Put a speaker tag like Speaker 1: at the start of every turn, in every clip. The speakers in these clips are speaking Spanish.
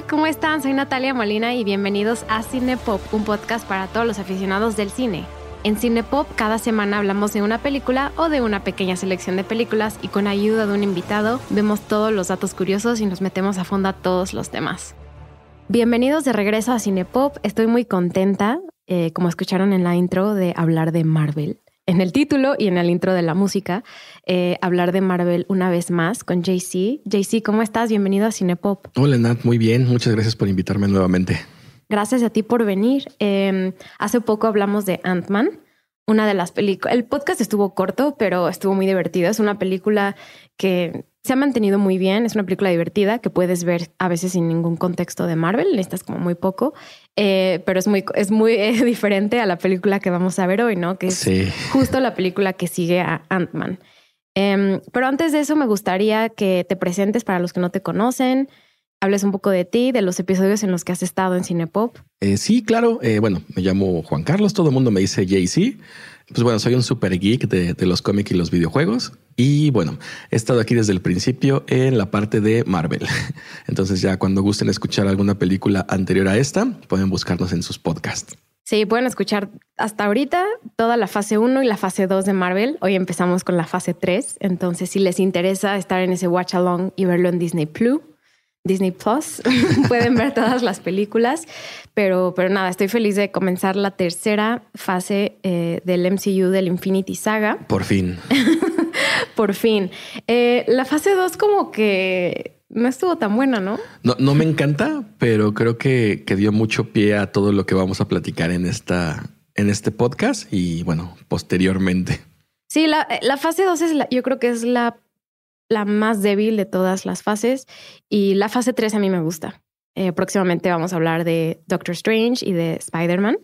Speaker 1: ¿cómo están? Soy Natalia Molina y bienvenidos a Cinepop, un podcast para todos los aficionados del cine. En Cinepop cada semana hablamos de una película o de una pequeña selección de películas y con ayuda de un invitado vemos todos los datos curiosos y nos metemos a fondo a todos los temas. Bienvenidos de regreso a Cinepop, estoy muy contenta, eh, como escucharon en la intro, de hablar de Marvel en el título y en el intro de la música, eh, hablar de Marvel una vez más con JC. JC, ¿cómo estás? Bienvenido a Cinepop.
Speaker 2: Hola Nat, muy bien. Muchas gracias por invitarme nuevamente.
Speaker 1: Gracias a ti por venir. Em, hace poco hablamos de Ant-Man, una de las películas. El podcast estuvo corto, pero estuvo muy divertido. Es una película que se ha mantenido muy bien. Es una película divertida que puedes ver a veces sin ningún contexto de Marvel. Necesitas como muy poco, eh, pero es muy, es muy eh, diferente a la película que vamos a ver hoy, ¿no? Que es justo la película que sigue a Ant-Man. Em, pero antes de eso, me gustaría que te presentes para los que no te conocen, hables un poco de ti, de los episodios en los que has estado en Cinepop.
Speaker 2: Eh, sí, claro. bueno, me llamo Juan Carlos, todo el mundo me dice JC. Pues bueno, soy un super geek de, de los cómics y los videojuegos. Y bueno, he estado aquí desde el principio en la parte de Marvel. Entonces ya cuando gusten escuchar alguna película anterior a esta, pueden buscarnos en sus podcasts.
Speaker 1: Sí, pueden escuchar hasta ahorita toda la fase 1 y la fase 2 de Marvel. Hoy empezamos con la fase 3. Entonces, si les interesa estar en ese watch along y verlo en Disney Plus, Disney Plus, pueden ver todas las películas. Pero, pero nada, estoy feliz de comenzar la tercera fase eh, del MCU del Infinity Saga.
Speaker 2: Por fin.
Speaker 1: Por fin. Eh, la fase 2 como que no estuvo tan buena, ¿no?
Speaker 2: No, no me encanta, pero creo que, que, dio mucho pie a todo lo que vamos a platicar en esta, en este podcast y bueno, posteriormente.
Speaker 1: Sí, la, la fase 2 es la, yo creo que es la, la más débil de todas las fases y la fase 3 a mí me gusta. Eh, próximamente vamos a hablar de Doctor Strange y de Spider-Man,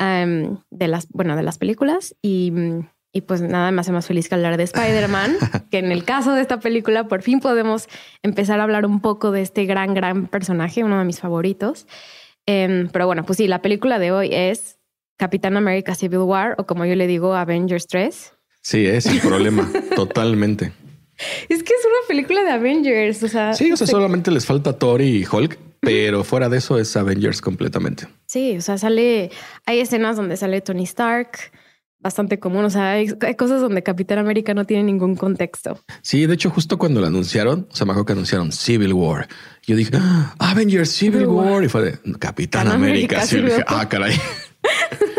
Speaker 1: um, de las, bueno, de las películas y y pues nada más hace más feliz que hablar de Spider-Man, que en el caso de esta película por fin podemos empezar a hablar un poco de este gran, gran personaje, uno de mis favoritos. Em, pero bueno, pues sí, la película de hoy es Capitán América Civil War o como yo le digo, Avengers 3.
Speaker 2: Sí, es el problema, totalmente.
Speaker 1: Es que es una película de Avengers, o sea...
Speaker 2: Sí, o sea, solamente les falta Thor y Hulk, pero fuera de eso es Avengers completamente.
Speaker 1: Sí, o sea, sale, hay escenas donde sale Tony Stark, bastante común. O sea, hay, cosas donde Capitán América no tiene ningún contexto.
Speaker 2: Sí, de hecho, justo cuando lo anunciaron, o sea, me acuerdo que anunciaron Civil War. Yo dije, ah, Avengers Civil War. Y fue de Capitán América, Civil War. Ah, caray.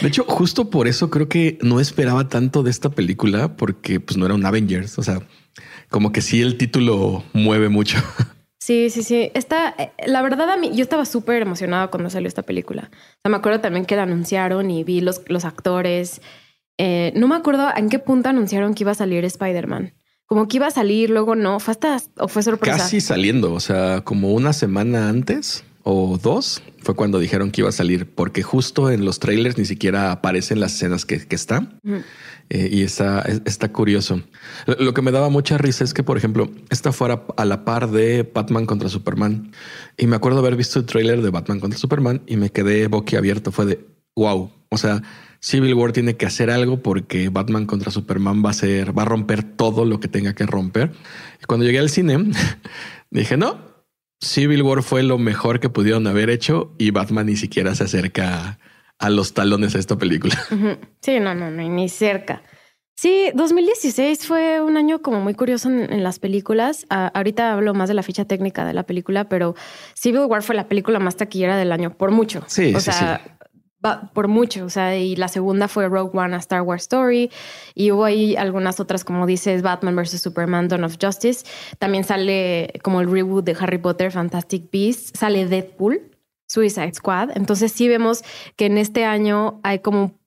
Speaker 2: De hecho, justo por eso creo que no esperaba tanto de esta película porque pues no era un Avengers. O sea, como que sí el título mueve mucho.
Speaker 1: Sí, sí, sí. Está, eh, la verdad, a mí, yo estaba súper emocionada cuando salió esta película. O sea, me acuerdo también que la anunciaron y vi los, los actores. Eh, no me acuerdo en qué punto anunciaron que iba a salir Spider-Man. Como que iba a salir, luego no. Fue hasta o fue sorpresa.
Speaker 2: Casi saliendo. O sea, como una semana antes o dos fue cuando dijeron que iba a salir, porque justo en los trailers ni siquiera aparecen las escenas que, que están. Eh, y está, está curioso. Lo que me daba mucha risa es que, por ejemplo, esta fuera a la par de Batman contra Superman. Y me acuerdo haber visto el trailer de Batman contra Superman y me quedé boquiabierto. Fue de wow. O sea, Civil War tiene que hacer algo porque Batman contra Superman va a ser, va a romper todo lo que tenga que romper. Y cuando llegué al cine, dije, no, Civil War fue lo mejor que pudieron haber hecho y Batman ni siquiera se acerca a los talones de esta película.
Speaker 1: Sí, no, no, no, ni cerca. Sí, 2016 fue un año como muy curioso en, las películas. ahorita hablo más de la ficha técnica de la película, pero Civil War fue la película más taquillera del año por mucho.
Speaker 2: Sí,
Speaker 1: o
Speaker 2: sí,
Speaker 1: sea, por mucho, o sea, y la segunda fue Rogue One, a Star Wars Story, y hubo ahí algunas otras, como dices, Batman vs. Superman, Dawn of Justice, también sale como el reboot de Harry Potter, Fantastic Beasts, sale Deadpool, Suicide Squad, entonces sí vemos que en este año hay como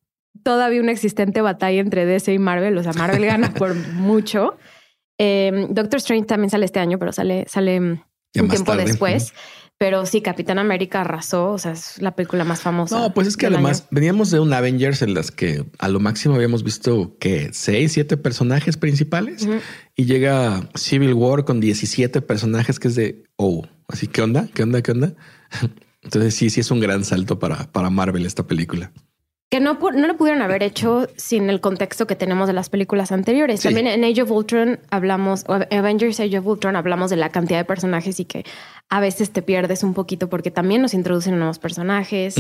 Speaker 1: todavía una existente batalla entre DC y Marvel, o sea, Marvel gana por mucho. Em, Doctor Strange también sale este año, pero sale, sale un tiempo después. Pero sí, Capitán América arrasó, o sea, es la película más famosa.
Speaker 2: No, pues es que además veníamos de un Avengers en las que a lo máximo habíamos visto que seis, siete personajes principales y llega Civil War con 17 personajes que es de, oh, así, ¿qué onda? ¿Qué onda? ¿Qué onda? Entonces sí, sí es un gran salto para, para Marvel esta película
Speaker 1: que no, no lo pudieron haber hecho sin el contexto que tenemos de las películas anteriores. También en Age of Ultron hablamos, o Avengers Age of Ultron hablamos de la cantidad de personajes y que a veces te pierdes un poquito porque también nos introducen nuevos personajes.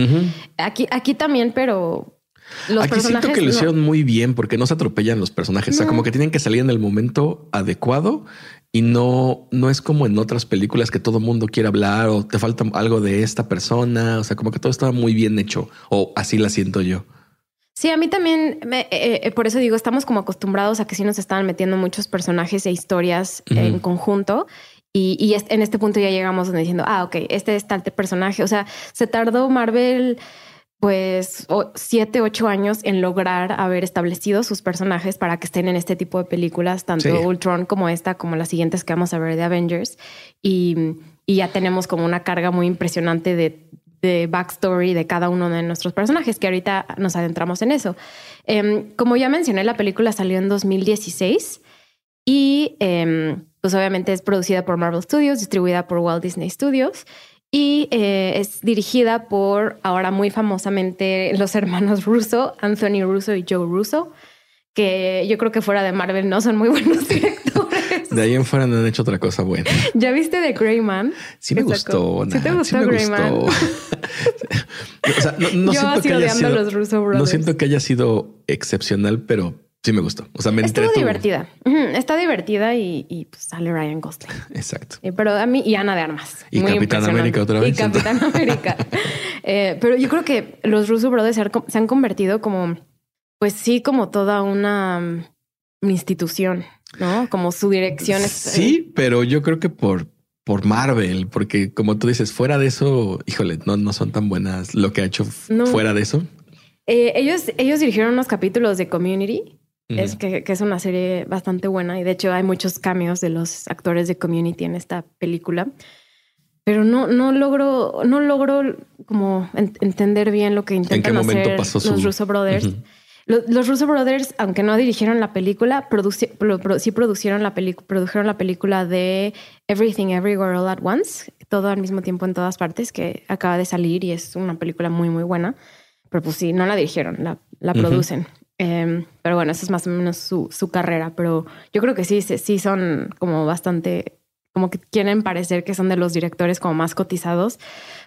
Speaker 1: Aquí, aquí también, pero
Speaker 2: los Aquí siento que lo hicieron muy bien porque no se atropellan los personajes. O sea, como que tienen que salir en el momento adecuado y no, no es como en otras películas que todo mundo quiere hablar o te falta algo de esta persona. O sea, como que todo estaba muy bien hecho o así la siento yo.
Speaker 1: Sí, a mí también, me, eh, eh, por eso digo, estamos como acostumbrados a que sí nos estaban metiendo muchos personajes e historias en conjunto. Y, y, en este punto ya llegamos donde diciendo, ah, ok, este es tal personaje. O sea, se tardó Marvel pues siete, ocho años en lograr haber establecido sus personajes para que estén en este tipo de películas, tanto Ultron como esta, como las siguientes que vamos a ver de Avengers. Y, ya tenemos como una carga muy impresionante de, de, backstory de cada uno de nuestros personajes, que ahorita nos adentramos en eso. Em, como ya mencioné, la película salió en 2016 y em, pues obviamente es producida por Marvel Studios, distribuida por Walt Disney Studios y eh, es dirigida por ahora muy famosamente los hermanos Russo, Anthony Russo y Joe Russo, que yo creo que fuera de Marvel no son muy buenos directores.
Speaker 2: De ahí en fuera no han hecho otra cosa buena.
Speaker 1: ¿Ya viste The Grey Man?
Speaker 2: Sí me gustó.
Speaker 1: ¿Sí te gustó Grey Man? o
Speaker 2: sea, no, siento que haya sido, No siento que haya sido excepcional, pero Sí me gustó. O sea, me
Speaker 1: Está divertida. Está divertida y, pues sale Ryan Gosling.
Speaker 2: Exacto.
Speaker 1: Eh, pero a mí y Ana de Armas.
Speaker 2: Y Capitán América otra vez.
Speaker 1: Y Capitán América. Eh, pero yo creo que los Russo Brothers se han convertido como, pues sí, como toda una mm, institución, ¿no? Como su dirección. Es,
Speaker 2: sí, eh, pero yo creo que por, por Marvel, porque como tú dices, fuera de eso, híjole, no, no son tan buenas lo que ha hecho fuera de eso.
Speaker 1: ellos, ellos dirigieron unos capítulos de Community es que, es una serie bastante buena y de hecho hay muchos cambios de los actores de Community en esta película. Pero no, no logro, no logro como entender bien lo que intentan hacer los Russo Brothers. los, Russo Brothers, aunque no dirigieron la película, sí producieron la, produjeron la película de Everything Everywhere All at Once, todo al mismo tiempo en todas partes, que acaba de salir y es una película muy, muy buena. Pero pues sí, no la dirigieron, la, la producen. Em, pero bueno, eso es más o menos su, su, carrera. Pero yo creo que sí, sí son como bastante, como que quieren parecer que son de los directores como más cotizados.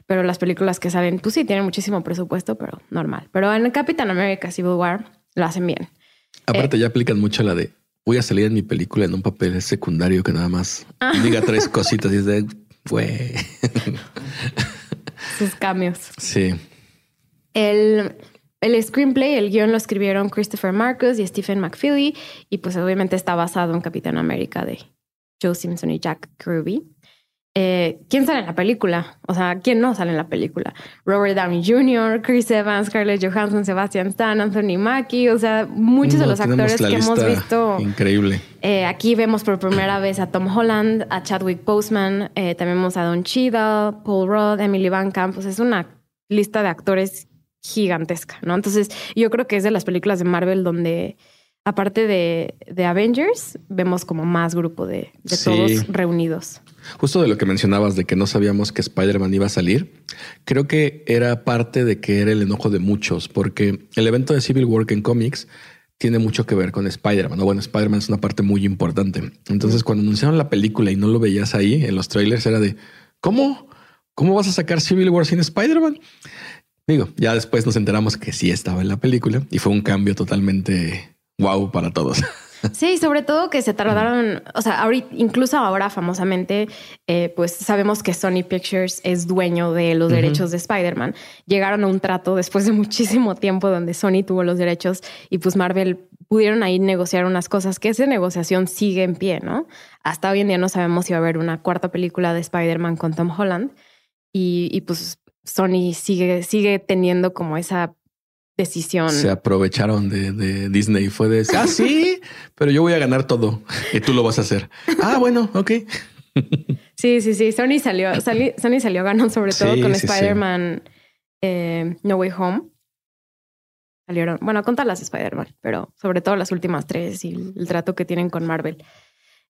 Speaker 1: Pero las películas que salen, pues sí, tienen muchísimo presupuesto, pero normal. Pero en Capitán America Civil War lo hacen bien.
Speaker 2: Aparte, eh, ya aplican mucho la de voy a salir en mi película en un papel secundario que nada más ah. diga tres cositas y es de fue.
Speaker 1: Sus cambios.
Speaker 2: Sí.
Speaker 1: El el screenplay, el guion lo escribieron Christopher Marcus y Stephen McFeely y pues obviamente está basado en Capitán América de Joe Simpson y Jack Kirby. Eh, ¿Quién sale en la película? O sea, ¿quién no sale en la película? Robert Downey Jr., Chris Evans, Scarlett Johansson, Sebastian Stan, Anthony Mackie, o sea, muchos de los actores que hemos visto.
Speaker 2: Increíble.
Speaker 1: Eh, aquí vemos por primera vez a Tom Holland, a Chadwick Boseman, eh, también vemos a Don Cheadle, Paul Rudd, Emily Van Camp. Pues es una lista de actores gigantesca, ¿no? Entonces, yo creo que es de las películas de Marvel donde, aparte de, de Avengers, vemos como más grupo de, todos reunidos.
Speaker 2: Justo de lo que mencionabas de que no sabíamos que Spider-Man iba a salir, creo que era parte de que era el enojo de muchos, porque el evento de Civil War en cómics tiene mucho que ver con Spider-Man. Bueno, Spider-Man es una parte muy importante. Entonces, cuando anunciaron la película y no lo veías ahí en los trailers, era de ¿cómo? ¿Cómo vas a sacar Civil War sin Spider-Man? Digo, ya después nos enteramos que sí estaba en la película y fue un cambio totalmente wow para todos.
Speaker 1: Sí, sobre todo que se tardaron, o sea, ahorita, incluso ahora famosamente, eh, pues sabemos que Sony Pictures es dueño de los derechos de Spider-Man. Llegaron a un trato después de muchísimo tiempo donde Sony tuvo los derechos y pues Marvel pudieron ahí negociar unas cosas que esa negociación sigue en pie, ¿no? Hasta hoy en día no sabemos si va a haber una cuarta película de Spider-Man con Tom Holland y, y pues Sony sigue, sigue teniendo como esa decisión.
Speaker 2: Se aprovecharon de, de Disney. Fue de, ah, sí, pero yo voy a ganar todo y tú lo vas a hacer. Ah, bueno, ok.
Speaker 1: Sí, sí, sí. Sony salió, Sony salió ganando sobre todo con Spider-Man eh, No Way Home. Salieron, bueno, contar las Spider-Man, pero sobre todo las últimas tres y el trato que tienen con Marvel.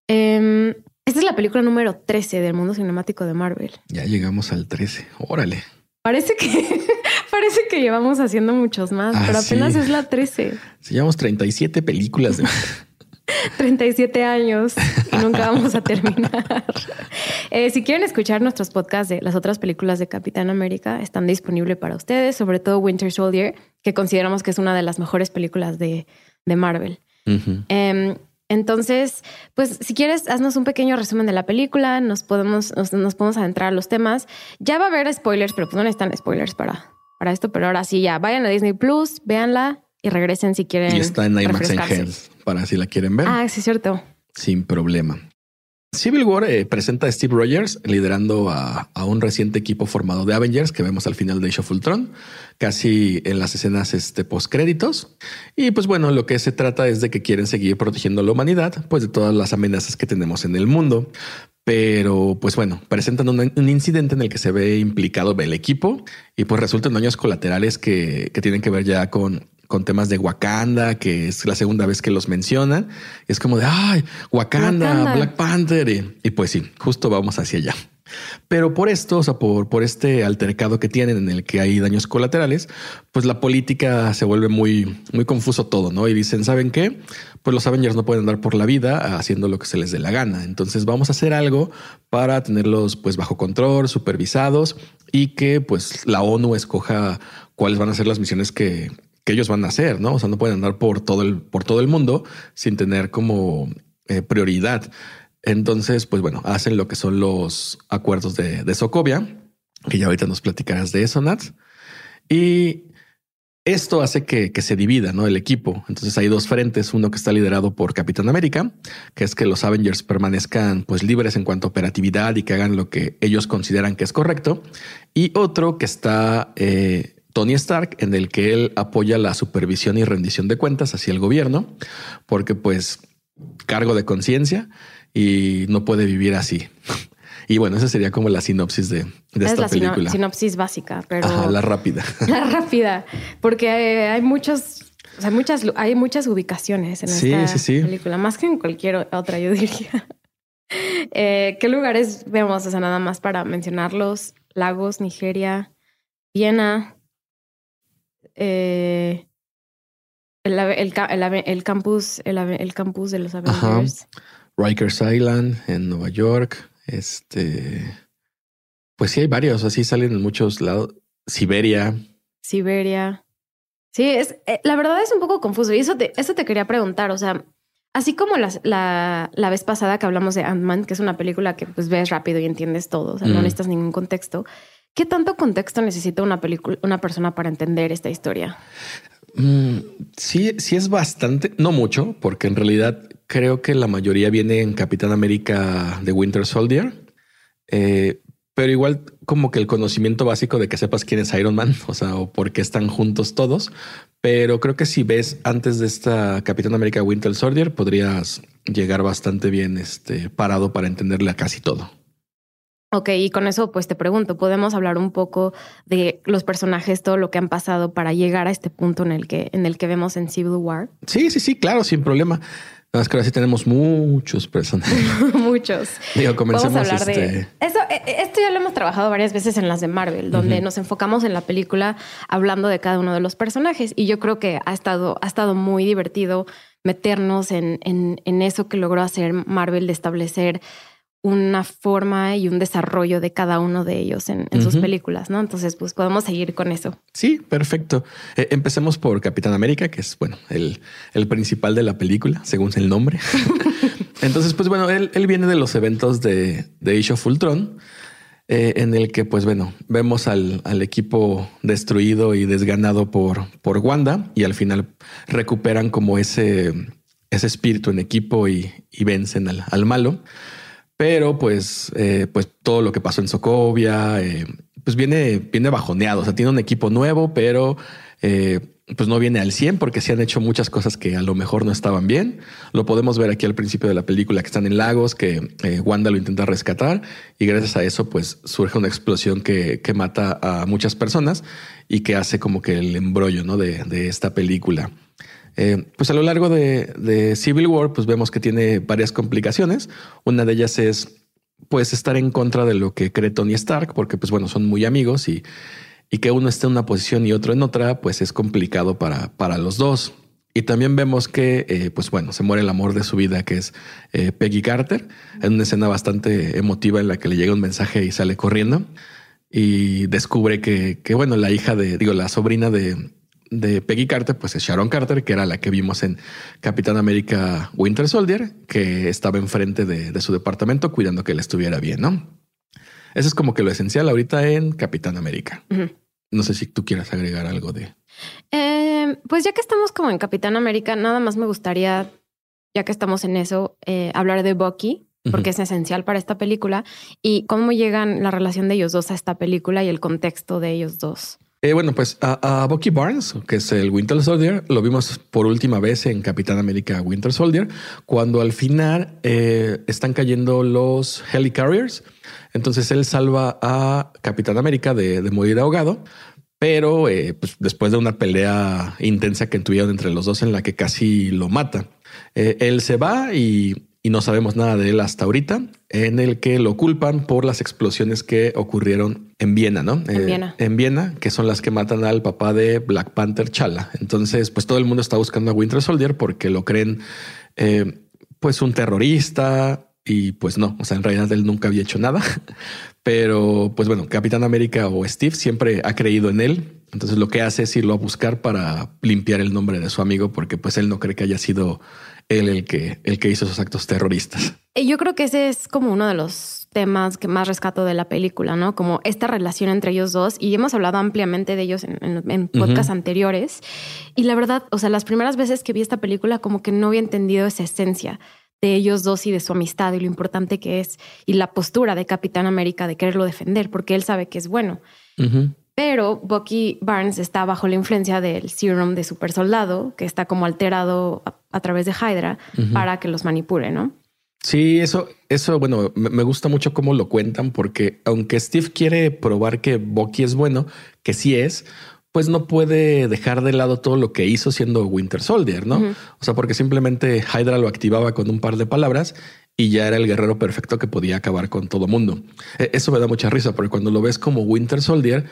Speaker 1: Em, esta es la película número 13 del mundo cinemático de Marvel.
Speaker 2: Ya llegamos al 13. Órale.
Speaker 1: Parece que parece que llevamos haciendo muchos más, pero ah, apenas es la 13.
Speaker 2: Si llevamos 37 películas.
Speaker 1: 37 años y nunca vamos a terminar. Eh, si quieren escuchar nuestros podcasts de las otras películas de Capitán América, están disponibles para ustedes, sobre todo Winter Soldier, que consideramos que es una de las mejores películas de, Marvel. Em, entonces, pues si quieres, haznos un pequeño resumen de la película, nos podemos, nos, podemos adentrar a los temas. Ya va a haber spoilers, pero pues no necesitan spoilers para, para esto, pero ahora sí ya, vayan a Disney Plus, véanla y regresen si quieren.
Speaker 2: Y está en IMAX en para si la quieren ver.
Speaker 1: Ah, sí, es cierto.
Speaker 2: Sin problema. Civil War eh, presenta a Steve Rogers liderando a, un reciente equipo formado de Avengers que vemos al final de Age of casi en las escenas este, post créditos. Y pues bueno, lo que se trata es de que quieren seguir protegiendo a la humanidad, pues de todas las amenazas que tenemos en el mundo. Pero pues bueno, presentan un, incidente en el que se ve implicado el equipo y pues resultan daños colaterales que, que tienen que ver ya con con temas de Wakanda, que es la segunda vez que los mencionan. Es como de, ay, Wakanda, Black Panther. Y, pues sí, justo vamos hacia allá. Pero por esto, o sea, por, por este altercado que tienen en el que hay daños colaterales, pues la política se vuelve muy, muy confuso todo, ¿no? Y dicen, ¿saben qué? Pues los Avengers no pueden andar por la vida haciendo lo que se les dé la gana. Entonces vamos a hacer algo para tenerlos pues bajo control, supervisados y que pues la ONU escoja cuáles van a ser las misiones que, que ellos van a hacer, ¿no? O sea, no pueden andar por todo el, por todo el mundo sin tener como eh, prioridad. Entonces, pues bueno, hacen lo que son los acuerdos de, de Sokovia, que ya ahorita nos platicarás de eso, Nat. Y esto hace que, que, se divida ¿no? el equipo. Entonces hay dos frentes, uno que está liderado por Capitán América, que es que los Avengers permanezcan pues libres en cuanto a operatividad y que hagan lo que ellos consideran que es correcto. Y otro que está eh, Tony Stark, en el que él apoya la supervisión y rendición de cuentas hacia el gobierno, porque pues cargo de conciencia y no puede vivir así. Y bueno, esa sería como la sinopsis de, de esta es la
Speaker 1: sinopsis básica, pero
Speaker 2: la rápida.
Speaker 1: La rápida, porque hay, muchos, o sea, muchas, hay muchas ubicaciones en esta película, más que en cualquier otra, yo diría. Eh, ¿Qué lugares vemos? O sea, nada más para mencionarlos: Lagos, Nigeria, Viena, eh, el, el, campus, el, campus de los Avengers.
Speaker 2: Rikers Island en Nueva York. Este, pues sí, hay varios, así salen en muchos lados. Siberia.
Speaker 1: Siberia. Sí, es eh, la verdad es un poco confuso. Y eso te, eso te quería preguntar. O sea, así como la, la, vez pasada que hablamos de Ant-Man, que es una película que pues ves rápido y entiendes todo, o sea, no necesitas ningún contexto. ¿Qué tanto contexto necesita una película, una persona para entender esta historia?
Speaker 2: Mm, sí, sí es bastante, no mucho, porque en realidad creo que la mayoría viene en Capitán América de Winter Soldier. Eh, pero igual como que el conocimiento básico de que sepas quién es Iron Man, o sea, o por qué están juntos todos. Pero creo que si ves antes de esta Capitán América Winter Soldier, podrías llegar bastante bien este, parado para entenderle a casi todo.
Speaker 1: Ok, y con eso pues te pregunto, ¿podemos hablar un poco de los personajes, todo lo que han pasado para llegar a este punto en el que, en el que vemos en Civil War?
Speaker 2: Sí, sí, sí, claro, sin problema. Nada más que ahora sí tenemos muchos personajes.
Speaker 1: muchos.
Speaker 2: Digo, comencemos
Speaker 1: Vamos a hablar de... Este esto, e, e, esto ya lo hemos trabajado varias veces en las de Marvel, donde nos enfocamos en la película hablando de cada uno de los personajes. Y yo creo que ha estado, ha estado muy divertido meternos en, en, en eso que logró hacer Marvel de establecer una forma y un desarrollo de cada uno de ellos en, sus películas, ¿no? Entonces, pues podemos seguir con eso.
Speaker 2: Sí, perfecto. Eh, empecemos por Capitán América, que es, bueno, el, el principal de la película, según el nombre. Entonces, pues bueno, él, él, viene de los eventos de, de Age of Ultron, eh, en el que, pues bueno, vemos al, al, equipo destruido y desganado por, por Wanda y al final recuperan como ese, ese espíritu en equipo y, y vencen al, al malo. Pero pues, eh, pues todo lo que pasó en Sokovia, eh, pues viene, viene bajoneado. O sea, tiene un equipo nuevo, pero eh, pues no viene al 100 porque se han hecho muchas cosas que a lo mejor no estaban bien. Lo podemos ver aquí al principio de la película que están en lagos, que Wanda lo intenta rescatar y gracias a eso pues surge una explosión que, que mata a muchas personas y que hace como que el embrollo ¿no? de, de esta película. Eh, pues a lo largo de, Civil War, pues vemos que tiene varias complicaciones. Una de ellas es pues estar en contra de lo que cree Tony Stark, porque pues bueno, son muy amigos y, y que uno esté en una posición y otro en otra, pues es complicado para, para los dos. Y también vemos que, eh, pues bueno, se muere el amor de su vida, que es eh, Peggy Carter, en una escena bastante emotiva en la que le llega un mensaje y sale corriendo y descubre que, que bueno, la hija de, digo, la sobrina de, de Peggy Carter, pues es Sharon Carter, que era la que vimos en Capitán América Winter Soldier, que estaba enfrente de, de su departamento cuidando que él estuviera bien, ¿no? Eso es como que lo esencial ahorita en Capitán América. No sé si tú quieras agregar algo de...
Speaker 1: Eh, pues ya que estamos como en Capitán América, nada más me gustaría, ya que estamos en eso, eh, hablar de Bucky, porque es esencial para esta película, y cómo llegan la relación de ellos dos a esta película y el contexto de ellos dos.
Speaker 2: Eh, bueno, pues a, Bucky Barnes, que es el Winter Soldier, lo vimos por última vez en Capitán América Winter Soldier, cuando al final están cayendo los Helicarriers. Entonces él salva a Capitán América de, de morir ahogado, pero eh, pues, después de una pelea intensa que tuvieron entre los dos en la que casi lo mata, eh, él se va y, no sabemos nada de él hasta ahorita, en el que lo culpan por las explosiones que ocurrieron en Viena, ¿no?
Speaker 1: En eh, Viena.
Speaker 2: En Viena, que son las que matan al papá de Black Panther Chala. Entonces, pues todo el mundo está buscando a Winter Soldier porque lo creen, pues un terrorista, y pues no, o sea, en realidad él nunca había hecho nada, pero pues bueno, Capitán América o Steve siempre ha creído en él. Entonces lo que hace es irlo a buscar para limpiar el nombre de su amigo, porque pues él no cree que haya sido él el que, el que hizo esos actos terroristas.
Speaker 1: Yo creo que ese es como uno de los temas que más rescato de la película, ¿no? Como esta relación entre ellos dos y hemos hablado ampliamente de ellos en, en, podcasts anteriores. Y la verdad, o sea, las primeras veces que vi esta película como que no había entendido esa esencia de ellos dos y de su amistad y lo importante que es y la postura de Capitán América de quererlo defender porque él sabe que es bueno. Pero Bucky Barnes está bajo la influencia del serum de super soldado que está como alterado a, través de Hydra para que los manipule, ¿no?
Speaker 2: Sí, eso, eso, bueno, me gusta mucho cómo lo cuentan porque aunque Steve quiere probar que Bucky es bueno, que sí es, pues no puede dejar de lado todo lo que hizo siendo Winter Soldier, ¿no? O sea, porque simplemente Hydra lo activaba con un par de palabras y ya era el guerrero perfecto que podía acabar con todo mundo. E, eso me da mucha risa, porque cuando lo ves como Winter Soldier,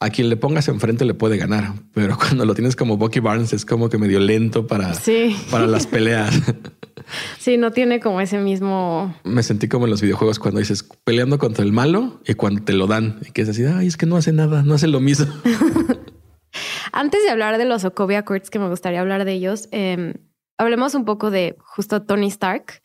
Speaker 2: a quien le pongas enfrente le puede ganar, pero cuando lo tienes como Bucky Barnes es como que medio lento para, para las peleas.
Speaker 1: Sí, no tiene como ese mismo.
Speaker 2: Me sentí como en los videojuegos cuando dices peleando contra el malo y cuando te lo dan y que es así, ay, es que no hace nada, no hace lo mismo.
Speaker 1: Antes de hablar de los Sokovia Accords, que me gustaría hablar de ellos, em, hablemos un poco de justo Tony Stark.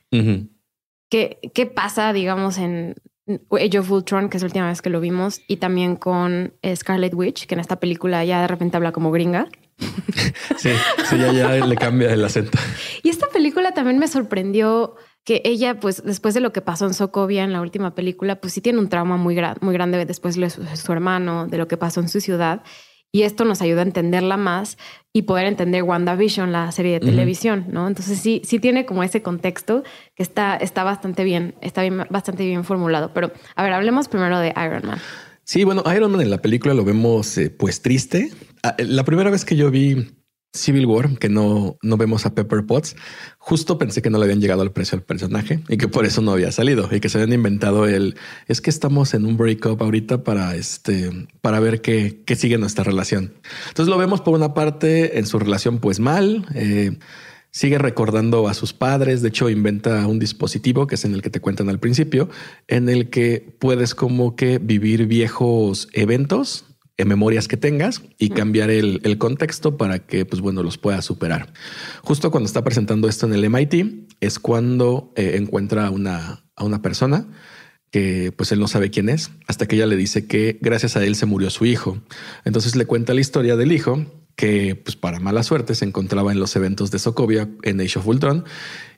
Speaker 1: ¿Qué, ¿Qué, pasa, digamos, en Age of Ultron, que es la última vez que lo vimos, y también con Scarlet Witch, que en esta película ya de repente habla como gringa?
Speaker 2: sí, sí, ya, ya le cambia el acento.
Speaker 1: Y esta película también me sorprendió que ella, pues después de lo que pasó en Sokovia en la última película, pues sí tiene un trauma muy, muy grande después de su hermano, de lo que pasó en su ciudad. Y esto nos ayuda a entenderla más y poder entender WandaVision, la serie de televisión, ¿no? Entonces sí, sí tiene como ese contexto que está, está bastante bien, está bien, bastante bien formulado. Pero a ver, hablemos primero de Iron Man.
Speaker 2: Sí, bueno, Iron Man en la película lo vemos eh, pues triste. Ah, la primera vez que yo vi Civil War, que no, no vemos a Pepper Potts, justo pensé que no le habían llegado al precio al personaje y que por eso no había salido y que se habían inventado el es que estamos en un breakup ahorita para este para ver qué, qué sigue nuestra relación. Entonces lo vemos por una parte en su relación pues mal. Eh, sigue recordando a sus padres. De hecho, inventa un dispositivo que es en el que te cuentan al principio, en el que puedes como que vivir viejos eventos en memorias que tengas y cambiar el, contexto para que, pues bueno, los puedas superar. Justo cuando está presentando esto en el MIT es cuando eh, encuentra a una, a una persona que pues él no sabe quién es, hasta que ella le dice que gracias a él se murió su hijo. Entonces le cuenta la historia del hijo, que pues para mala suerte se encontraba en los eventos de Sokovia en Age of Ultron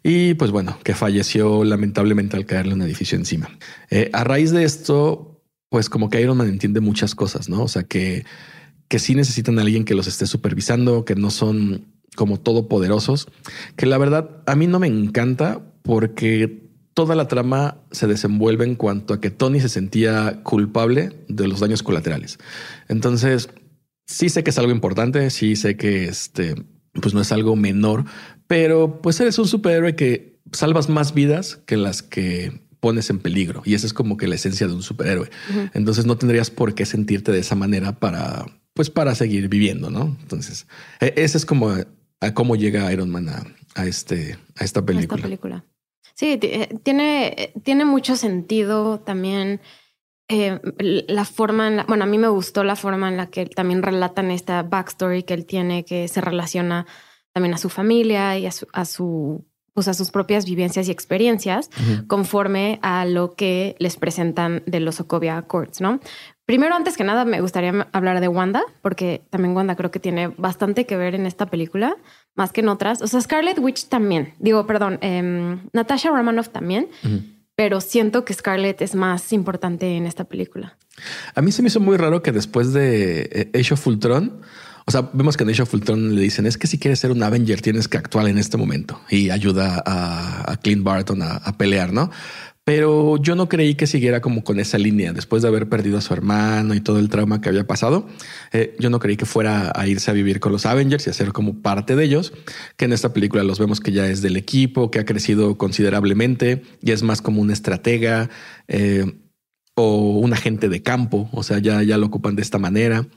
Speaker 2: y pues bueno, que falleció lamentablemente al caerle un edificio encima. Eh, a raíz de esto, pues como que Iron Man entiende muchas cosas, ¿no? O sea, que, que sí necesitan a alguien que los esté supervisando, que no son como todopoderosos, que la verdad a mí no me encanta porque toda la trama se desenvuelve en cuanto a que Tony se sentía culpable de los daños colaterales. Entonces, sí sé que es algo importante, sí sé que este, pues no es algo menor, pero pues eres un superhéroe que salvas más vidas que las que pones en peligro. Y esa es como que la esencia de un superhéroe. Entonces no tendrías por qué sentirte de esa manera para, pues para seguir viviendo, ¿no? Entonces, e, ese es como a cómo llega Iron Man a, este, a esta película.
Speaker 1: esta película. Sí, eh, tiene, tiene mucho sentido también eh, la forma, en la, bueno, a mí me gustó la forma en la que también relatan esta backstory que él tiene, que se relaciona también a su familia y a su, a su pues a sus propias vivencias y experiencias conforme a lo que les presentan de los Sokovia Accords, ¿no? Primero, antes que nada, me gustaría hablar de Wanda, porque también Wanda creo que tiene bastante que ver en esta película, más que en otras. O sea, Scarlet Witch también, digo, perdón, eh, Natasha Romanoff también pero siento que Scarlett es más importante en esta película.
Speaker 2: A mí se me hizo muy raro que después de eh, Age of Ultron, o sea, vemos que en Age of Ultron le dicen es que si quieres ser un Avenger tienes que actuar en este momento y ayuda a, Clint Barton a, pelear, ¿no? pero yo no creí que siguiera como con esa línea después de haber perdido a su hermano y todo el trauma que había pasado. Eh, yo no creí que fuera a irse a vivir con los Avengers y a ser como parte de ellos, que en esta película los vemos que ya es del equipo, que ha crecido considerablemente y es más como una estratega eh, o un agente de campo. O sea, ya, ya lo ocupan de esta manera.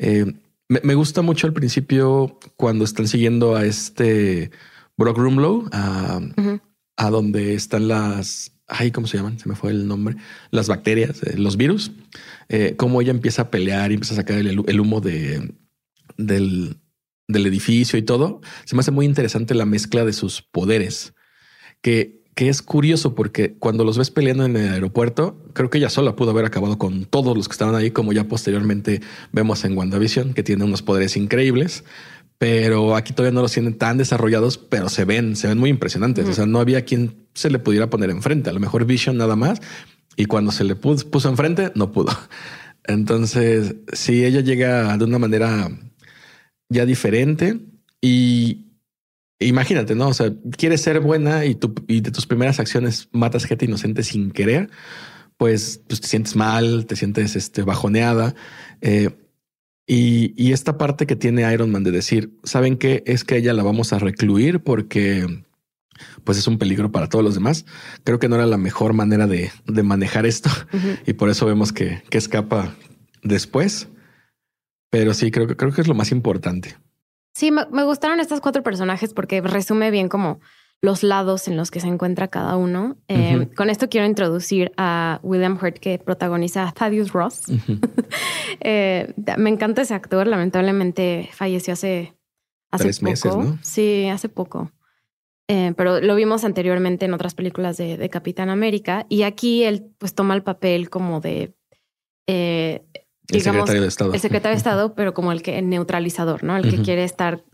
Speaker 2: Eh, me, gusta mucho al principio cuando están siguiendo a este Brock Rumlow, a, a donde están las ay, ¿cómo se llaman? Se me fue el nombre. Las bacterias, eh, los virus, eh, cómo ella empieza a pelear y empieza a sacar el, humo de, del, del, edificio y todo. Se me hace muy interesante la mezcla de sus poderes, que, que es curioso porque cuando los ves peleando en el aeropuerto, creo que ella sola pudo haber acabado con todos los que estaban ahí, como ya posteriormente vemos en WandaVision, que tiene unos poderes increíbles pero aquí todavía no los tienen tan desarrollados, pero se ven, se ven muy impresionantes. O sea, no había quien se le pudiera poner enfrente. A lo mejor Vision nada más. Y cuando se le puso, enfrente, no pudo. Entonces, si ella llega de una manera ya diferente y imagínate, ¿no? O sea, quieres ser buena y, tu, y de tus primeras acciones matas gente inocente sin querer, pues, pues te sientes mal, te sientes este, bajoneada. Eh, y, esta parte que tiene Iron Man de decir, ¿saben qué? Es que ella la vamos a recluir porque pues es un peligro para todos los demás. Creo que no era la mejor manera de, manejar esto y por eso vemos que, que, escapa después. Pero sí, creo que creo que es lo más importante.
Speaker 1: Sí, me, me gustaron estos cuatro personajes porque resume bien como los lados en los que se encuentra cada uno. Eh, con esto quiero introducir a William Hurt, que protagoniza a Thaddeus Ross. Eh, me encanta ese actor, lamentablemente falleció hace, hace
Speaker 2: Tres
Speaker 1: poco.
Speaker 2: meses, ¿no?
Speaker 1: Sí, hace poco. Eh, pero lo vimos anteriormente en otras películas de, Capitán América y aquí él pues toma el papel como de
Speaker 2: el secretario de Estado.
Speaker 1: El secretario de Estado, pero como el que el neutralizador, ¿no? El que quiere estar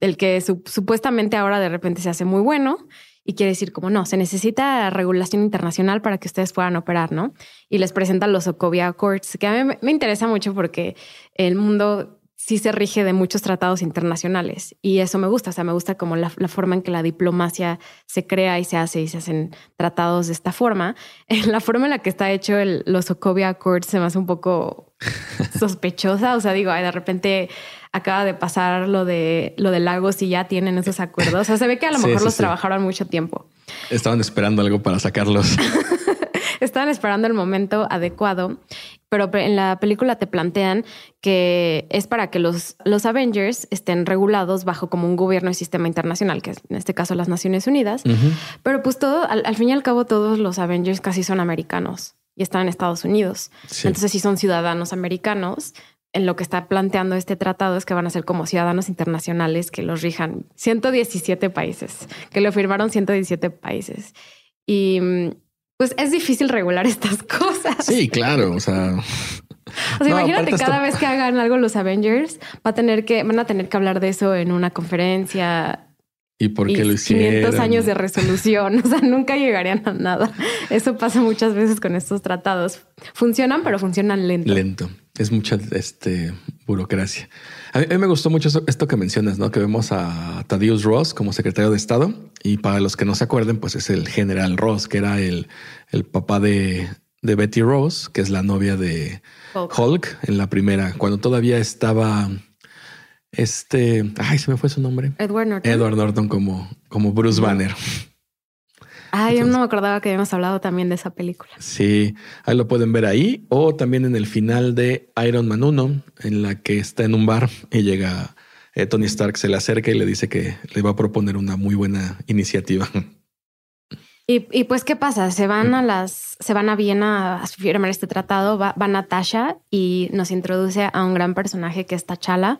Speaker 1: el que supuestamente ahora de repente se hace muy bueno y quiere decir como no, se necesita regulación internacional para que ustedes puedan operar, ¿no? Y les presentan los Sokovia Accords, que a mí me interesa mucho porque el mundo sí se rige de muchos tratados internacionales y eso me gusta, o sea, me gusta como la, forma en que la diplomacia se crea y se hace y se hacen tratados de esta forma. La forma en la que está hecho el, los Sokovia Accords se me hace un poco sospechosa, o sea, digo, de repente acaba de pasar lo de lo de Lagos y ya tienen esos acuerdos. O sea, se ve que a lo mejor los trabajaron mucho tiempo.
Speaker 2: Estaban esperando algo para sacarlos.
Speaker 1: Estaban esperando el momento adecuado, pero en la película te plantean que es para que los, los Avengers estén regulados bajo como un gobierno y sistema internacional, que es en este caso las Naciones Unidas. Pero pues todo, al, fin y al cabo, todos los Avengers casi son americanos y están en Estados Unidos. Entonces, si son ciudadanos americanos, en lo que está planteando este tratado es que van a ser como ciudadanos internacionales que los rijan 117 países, que lo firmaron 117 países. Y mm, pues es difícil regular estas cosas.
Speaker 2: Sí, claro. O sea,
Speaker 1: o sea, imagínate cada vez que hagan algo los Avengers, va a tener que, van a tener que hablar de eso en una conferencia.
Speaker 2: ¿Y por qué lo hicieron?
Speaker 1: 500 años de resolución. O sea, nunca llegarían a nada. Eso pasa muchas veces con estos tratados. Funcionan, pero funcionan lento.
Speaker 2: Lento es mucha este, burocracia. A mí, me gustó mucho esto, que mencionas, ¿no? Que vemos a Thaddeus Ross como secretario de Estado y para los que no se acuerden, pues es el general Ross, que era el, el papá de, de, Betty Ross, que es la novia de Hulk. en la primera, cuando todavía estaba este, ay, se me fue su nombre.
Speaker 1: Edward Norton.
Speaker 2: Edward Norton como, como Bruce Banner.
Speaker 1: Ah, yo no me acordaba que habíamos hablado también de esa película.
Speaker 2: Sí, ahí lo pueden ver ahí o también en el final de Iron Man 1, en la que está en un bar y llega eh, Tony Stark se le acerca y le dice que le va a proponer una muy buena iniciativa.
Speaker 1: Y, pues, ¿qué pasa? Se van a las, se van a Viena a firmar este tratado, va, va Natasha y nos introduce a un gran personaje que es Tachala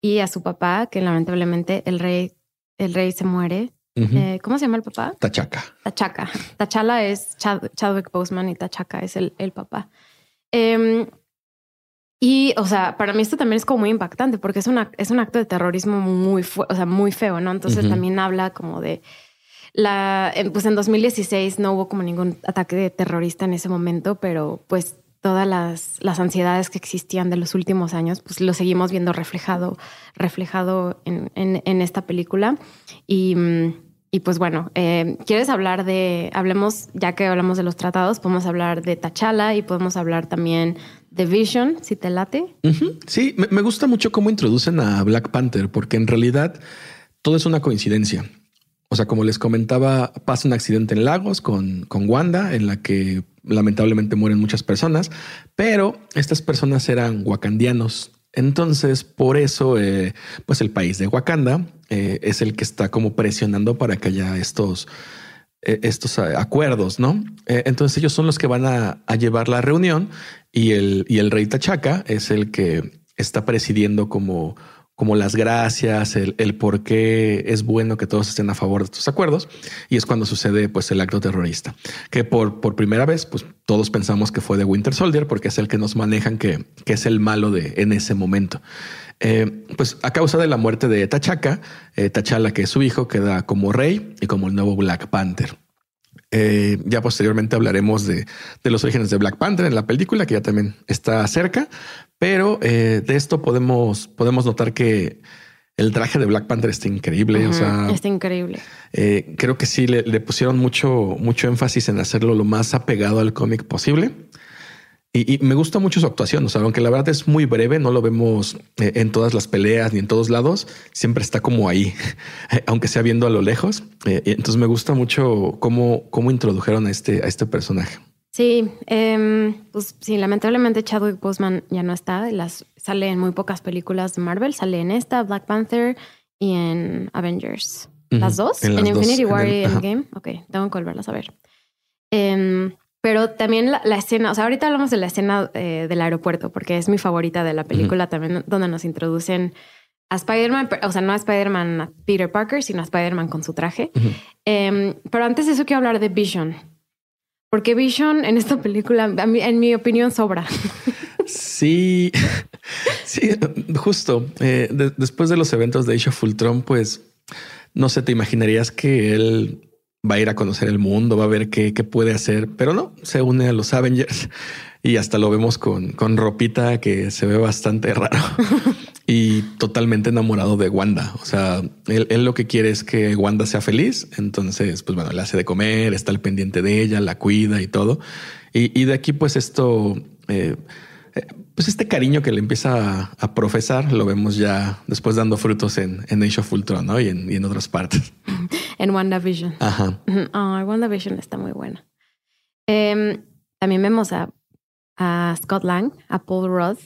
Speaker 1: y a su papá, que lamentablemente el rey, el rey se muere. Eh, ¿Cómo se llama el papá?
Speaker 2: Tachaca.
Speaker 1: Tachaca. Tachala es Chadwick Boseman y Tachaca es el, el papá. Em, y, o sea, para mí esto también es como muy impactante porque es, una, es un acto de terrorismo muy, o sea, muy feo, ¿no? Entonces también habla como de la, pues en 2016 no hubo como ningún ataque de terrorista en ese momento, pero pues todas las, las ansiedades que existían de los últimos años, pues lo seguimos viendo reflejado, reflejado en, en, esta película. Y, y pues bueno, eh, ¿quieres hablar de, hablemos, ya que hablamos de los tratados, podemos hablar de T'Challa y podemos hablar también de Vision, si te late?
Speaker 2: Sí, me, me gusta mucho cómo introducen a Black Panther, porque en realidad todo es una coincidencia. O sea, como les comentaba, pasa un accidente en Lagos con, con Wanda, en la que lamentablemente mueren muchas personas, pero estas personas eran wakandianos. Entonces, por eso, eh, pues el país de Wakanda eh, es el que está como presionando para que haya estos, eh, estos acuerdos, ¿no? entonces ellos son los que van a, llevar la reunión y el, y el rey Tachaca es el que está presidiendo como como las gracias, el, por qué es bueno que todos estén a favor de estos acuerdos. Y es cuando sucede pues el acto terrorista, que por, por primera vez pues todos pensamos que fue de Winter Soldier porque es el que nos manejan que, que es el malo de en ese momento. Eh, pues a causa de la muerte de T'Chaka, eh, T'Challa, que es su hijo, queda como rey y como el nuevo Black Panther. Eh, ya posteriormente hablaremos de, de, los orígenes de Black Panther en la película, que ya también está cerca, pero eh, de esto podemos, podemos notar que el traje de Black Panther está increíble. o sea,
Speaker 1: está increíble.
Speaker 2: Eh, creo que sí le, pusieron mucho, mucho énfasis en hacerlo lo más apegado al cómic posible. Y, me gusta mucho su actuación. O sea, aunque la verdad es muy breve, no lo vemos eh, en todas las peleas ni en todos lados. Siempre está como ahí, aunque sea viendo a lo lejos. entonces me gusta mucho cómo, cómo introdujeron a este, a este personaje.
Speaker 1: Sí, em, pues sí, lamentablemente Chadwick Boseman ya no está. Las, sale en muy pocas películas de Marvel. Sale en esta, Black Panther y en Avengers. ¿Las dos? En, Infinity War y Endgame. Ok, tengo que volverlas a ver. Em, pero también la, escena, o sea, ahorita hablamos de la escena eh, del aeropuerto, porque es mi favorita de la película también, donde nos introducen a Spider-Man, o sea, no a Spider-Man a Peter Parker, sino a Spider-Man con su traje. Em, pero antes de eso quiero hablar de Vision. Porque Vision en esta película, en mi opinión, sobra.
Speaker 2: Sí, sí, justo. Eh, después de los eventos de Age of Ultron, pues no sé, te imaginarías que él va a ir a conocer el mundo, va a ver qué, qué puede hacer, pero no, se une a los Avengers y hasta lo vemos con, con ropita que se ve bastante raro y totalmente enamorado de Wanda. O sea, él, lo que quiere es que Wanda sea feliz. Entonces, pues bueno, le hace de comer, está al pendiente de ella, la cuida y todo. Y, de aquí, pues esto, eh, pues este cariño que le empieza a, profesar, lo vemos ya después dando frutos en, en Age of Ultron ¿no? y, en, y en otras partes.
Speaker 1: En WandaVision.
Speaker 2: Ajá.
Speaker 1: Oh, WandaVision está muy buena. Em, también vemos a a Scott Lang, a Paul Roth.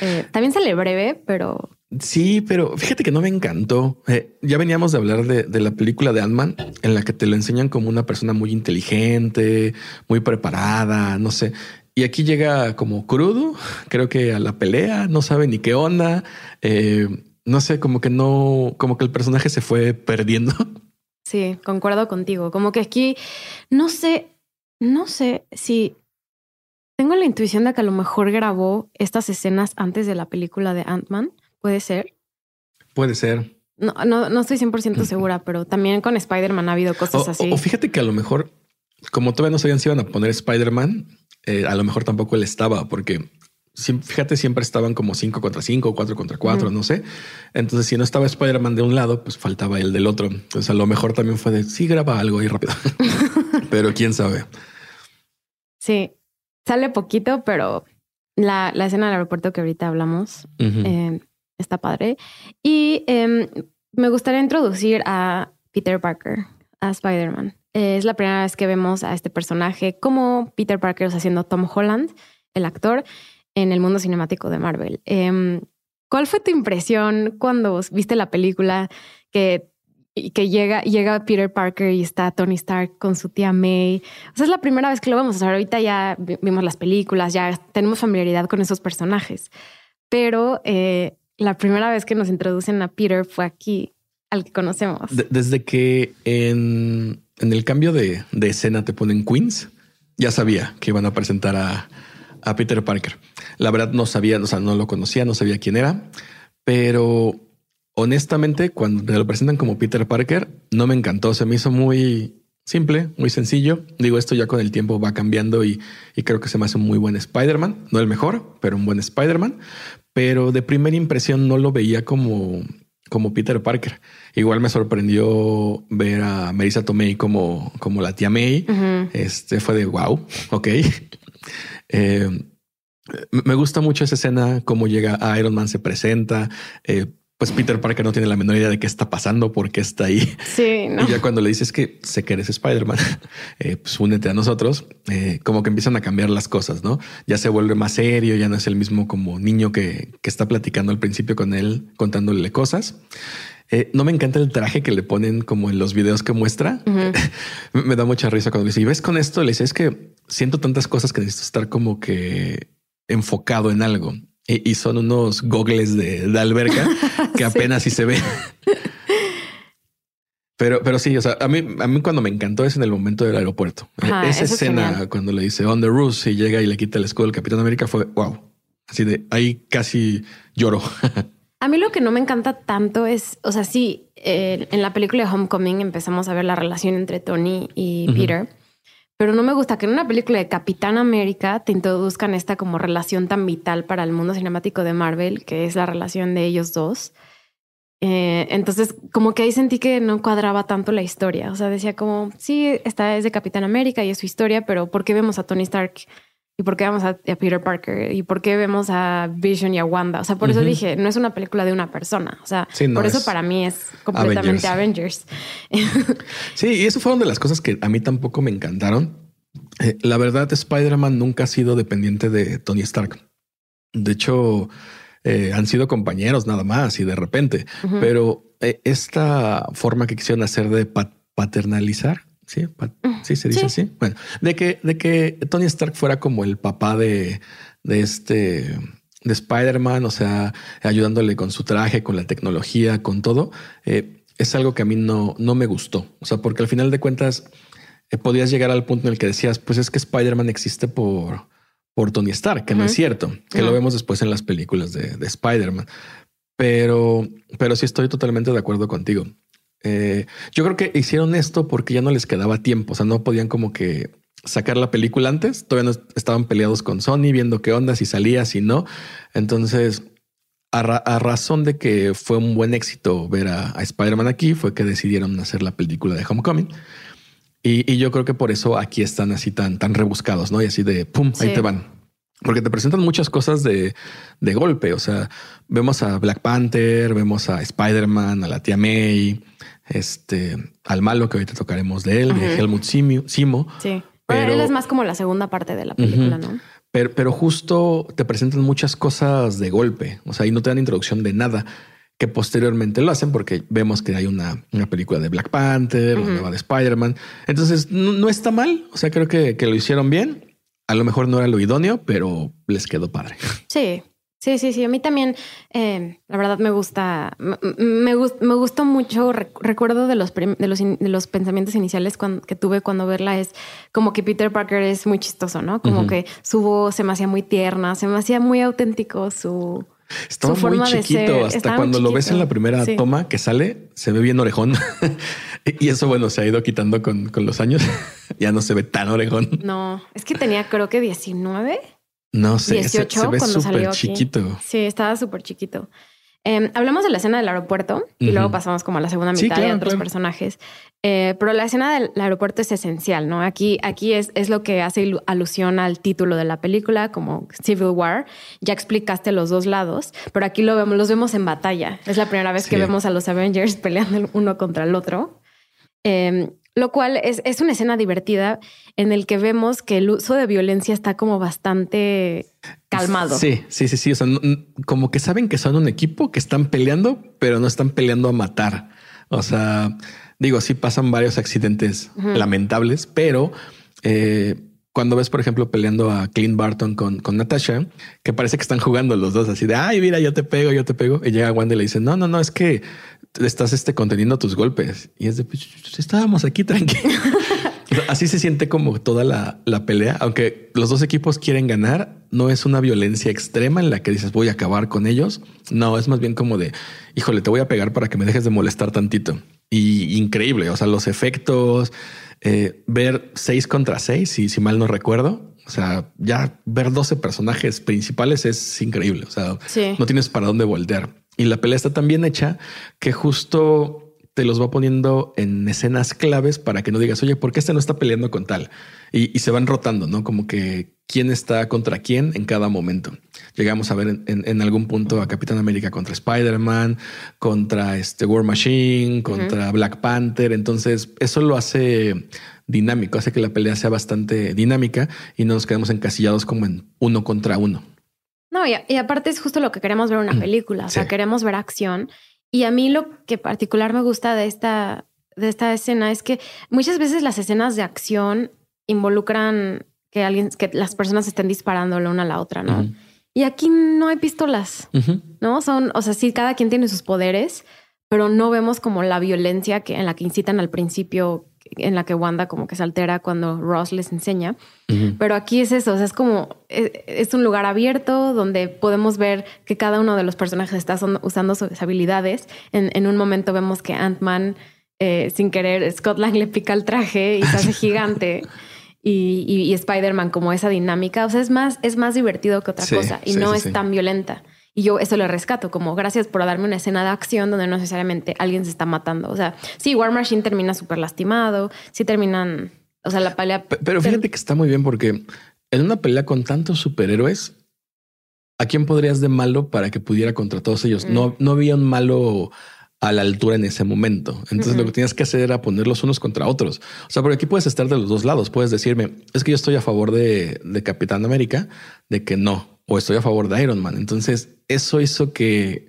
Speaker 1: Eh, también sale breve, pero...
Speaker 2: Sí, pero fíjate que no me encantó. Eh, ya veníamos de hablar de, la película de Ant-Man, en la que te lo enseñan como una persona muy inteligente, muy preparada, no sé. Y aquí llega como crudo, creo que a la pelea, no sabe ni qué onda. Eh, no sé, como que no, como que el personaje se fue perdiendo.
Speaker 1: Sí, concuerdo contigo. Como que aquí, no sé, no sé si tengo la intuición de que a lo mejor grabó estas escenas antes de la película de Ant-Man. ¿Puede ser?
Speaker 2: Puede ser.
Speaker 1: No, no, no estoy 100% segura, pero también con Spider-Man ha habido cosas así.
Speaker 2: O, fíjate que a lo mejor, como todavía no sabían si iban a poner Spider-Man, eh, a lo mejor tampoco él estaba, porque fíjate, siempre estaban como 5 contra 5, 4 contra 4, no sé. Entonces, si no estaba Spider-Man de un lado, pues faltaba el del otro. Entonces, a lo mejor también fue de sí, graba algo ahí rápido. pero quién sabe.
Speaker 1: Sí, Sale poquito, pero la, la escena del aeropuerto que ahorita hablamos eh, está padre. Y em, me gustaría introducir a Peter Parker, a Spider-Man. Es la primera vez que vemos a este personaje como Peter Parker, o sea, siendo Tom Holland, el actor, en el mundo cinemático de Marvel. Em, ¿Cuál fue tu impresión cuando viste la película que, que llega, llega Peter Parker y está Tony Stark con su tía May? O sea, es la primera vez que lo vemos. O sea, ahorita ya vimos las películas, ya tenemos familiaridad con esos personajes. Pero eh, la primera vez que nos introducen a Peter fue aquí, al que conocemos.
Speaker 2: desde que en, en el cambio de, de, escena te ponen Queens, ya sabía que iban a presentar a, a Peter Parker. La verdad no sabía, o sea, no lo conocía, no sabía quién era, pero honestamente, cuando lo presentan como Peter Parker, no me encantó. Se me hizo muy simple, muy sencillo. Digo, esto ya con el tiempo va cambiando y, creo que se me hace un muy buen Spider-Man. No el mejor, pero un buen Spider-Man. Pero de primera impresión no lo veía como, como Peter Parker. Igual me sorprendió ver a Marisa Tomei como, como la tía May. Este fue de wow, ok. Eh, me gusta mucho esa escena, cómo llega Iron Man, se presenta. Eh, pues Peter Parker no tiene la menor idea de qué está pasando, por qué está ahí.
Speaker 1: Sí,
Speaker 2: Y ya cuando le dices que sé que eres Spider-Man, eh, pues únete a nosotros, eh, como que empiezan a cambiar las cosas, ¿no? Ya se vuelve más serio, ya no es el mismo como niño que, que está platicando al principio con él, contándole cosas. no me encanta el traje que le ponen como en los videos que muestra. me da mucha risa cuando le dice, y ves con esto, le dice, es que siento tantas cosas que necesito estar como que enfocado en algo. Y, son unos gogles de, alberca que apenas si se ve. Pero, pero sí, o sea, a mí, a mí cuando me encantó es en el momento del aeropuerto. Esa escena cuando le dice on the roof y llega y le quita el escudo del Capitán América fue wow. Así de ahí casi lloro.
Speaker 1: a mí lo que no me encanta tanto es, o sea, sí, eh, en la película de Homecoming empezamos a ver la relación entre Tony y Peter pero no me gusta que en una película de Capitán América te introduzcan esta como relación tan vital para el mundo cinemático de Marvel, que es la relación de ellos dos. Eh, entonces, como que ahí sentí que no cuadraba tanto la historia. O sea, decía como, sí, esta es de Capitán América y es su historia, pero ¿por qué vemos a Tony Stark ¿Y por qué vemos a, Peter Parker? ¿Y por qué vemos a Vision y a Wanda? O sea, por eso dije, no es una película de una persona. O sea, por eso para mí es completamente Avengers.
Speaker 2: sí, y eso fueron de las cosas que a mí tampoco me encantaron. Eh, la verdad, Spider-Man nunca ha sido dependiente de Tony Stark. De hecho, eh, han sido compañeros nada más y de repente, pero eh, esta forma que quisieron hacer de paternalizar Sí, sí se dice así. Bueno, de que, de que Tony Stark fuera como el papá de, de este de Spider-Man, o sea, ayudándole con su traje, con la tecnología, con todo, eh, es algo que a mí no, no me gustó. O sea, porque al final de cuentas eh, podías llegar al punto en el que decías, pues es que Spider-Man existe por, por Tony Stark, que no es cierto, que lo vemos después en las películas de, de Spider-Man. Pero, pero sí estoy totalmente de acuerdo contigo. Eh, yo creo que hicieron esto porque ya no les quedaba tiempo, o sea, no podían como que sacar la película antes, todavía no estaban peleados con Sony, viendo qué onda, si salía, si no. Entonces, a, razón de que fue un buen éxito ver a, Spider-Man aquí, fue que decidieron hacer la película de Homecoming. Y, yo creo que por eso aquí están así tan, tan rebuscados, ¿no? Y así de, ¡pum!, ahí te van. Porque te presentan muchas cosas de, de golpe. O sea, vemos a Black Panther, vemos a Spider-Man, a la tía May, este, al malo que ahorita tocaremos de él, de Helmut Simo.
Speaker 1: Sí. Pero él es más como la segunda parte de la película, ¿no?
Speaker 2: Pero, pero justo te presentan muchas cosas de golpe. O sea, y no te dan introducción de nada que posteriormente lo hacen porque vemos que hay una, una película de Black Panther, una nueva de Spider-Man. Entonces no, está mal. O sea, creo que, que lo hicieron bien. A lo mejor no era lo idóneo, pero les quedó padre.
Speaker 1: Sí, Sí, sí, sí. A mí también, eh, la verdad, me gusta, me, me, gustó mucho. recuerdo de los, de los, de los pensamientos iniciales que tuve cuando verla es como que Peter Parker es muy chistoso, ¿no? Como que su voz se me hacía muy tierna, se me hacía muy auténtico su,
Speaker 2: Estaba muy chiquito, hasta cuando lo ves en la primera toma que sale, se ve bien orejón. y eso, bueno, se ha ido quitando con, con los años. ya no se ve tan orejón.
Speaker 1: No, es que tenía creo que 19.
Speaker 2: No sé, 18 se, ve cuando salió chiquito.
Speaker 1: Sí, estaba súper chiquito. Em, hablamos de la escena del aeropuerto y luego pasamos como a la segunda mitad de otros personajes. Eh, pero la escena del aeropuerto es esencial, ¿no? Aquí, aquí es, es lo que hace alusión al título de la película, como Civil War. Ya explicaste los dos lados, pero aquí lo vemos, los vemos en batalla. Es la primera vez que vemos a los Avengers peleando uno contra el otro. Em, Lo cual es, es una escena divertida en el que vemos que el uso de violencia está como bastante calmado.
Speaker 2: Sí, sí, sí, sí. O sea, como que saben que son un equipo que están peleando, pero no están peleando a matar. O sea, digo, sí pasan varios accidentes lamentables, pero eh, cuando ves, por ejemplo, peleando a Clint Barton con, con Natasha, que parece que están jugando los dos así de, ay, mira, yo te pego, yo te pego. Y llega Wanda y le dice, no, no, no, es que estás este, conteniendo tus golpes. Y es de, pues, estábamos aquí tranquilos. así se siente como toda la, la, pelea, aunque los dos equipos quieren ganar, no es una violencia extrema en la que dices voy a acabar con ellos. No, es más bien como de, híjole, te voy a pegar para que me dejes de molestar tantito. Y increíble, o sea, los efectos, eh, ver seis contra seis, si, si mal no recuerdo. O sea, ya ver 12 personajes principales es increíble. O sea, no tienes para dónde voltear. Y la pelea está tan bien hecha que justo te los va poniendo en escenas claves para que no digas, oye, ¿por qué este no está peleando con tal? Y, se van rotando, ¿no? Como que quién está contra quién en cada momento. Llegamos a ver en, algún punto a Capitán América contra Spider-Man, contra este War Machine, contra Black Panther. Entonces, eso lo hace dinámico, hace que la pelea sea bastante dinámica y no nos quedemos encasillados como en uno contra uno.
Speaker 1: No, y, aparte es justo lo que queremos ver una película. O sea, queremos ver acción y a mí lo que particular me gusta de esta, de esta escena es que muchas veces las escenas de acción involucran que alguien, que las personas estén disparando la una a la otra, ¿no? Y aquí no hay pistolas, ¿no? Son, o sea, sí, cada quien tiene sus poderes, pero no vemos como la violencia que, en la que incitan al principio en la que Wanda como que se altera cuando Ross les enseña. Pero aquí es eso, o sea, es como, e, es, un lugar abierto donde podemos ver que cada uno de los personajes está usando sus habilidades. En, un momento vemos que Ant-Man, eh, sin querer, Scott Lang le pica el traje y se hace gigante. Y, Spider-Man como esa dinámica, o sea, es más, es más divertido que otra cosa y no es tan violenta. Y yo eso lo rescato, como gracias por darme una escena de acción donde no necesariamente alguien se está matando. O sea, sí, War Machine termina súper lastimado, sí terminan, o sea, la pelea...
Speaker 2: Pero fíjate que está muy bien porque en una pelea con tantos superhéroes, ¿a quién podrías de malo para que pudiera contra todos ellos? No, mm. no había un malo a la altura en ese momento. Entonces lo que tienes que hacer era ponerlos unos contra otros. O sea, porque aquí puedes estar de los dos lados. Puedes decirme, es que yo estoy a favor de, de Capitán América, de que no, o estoy a favor de Iron Man. Entonces eso hizo que,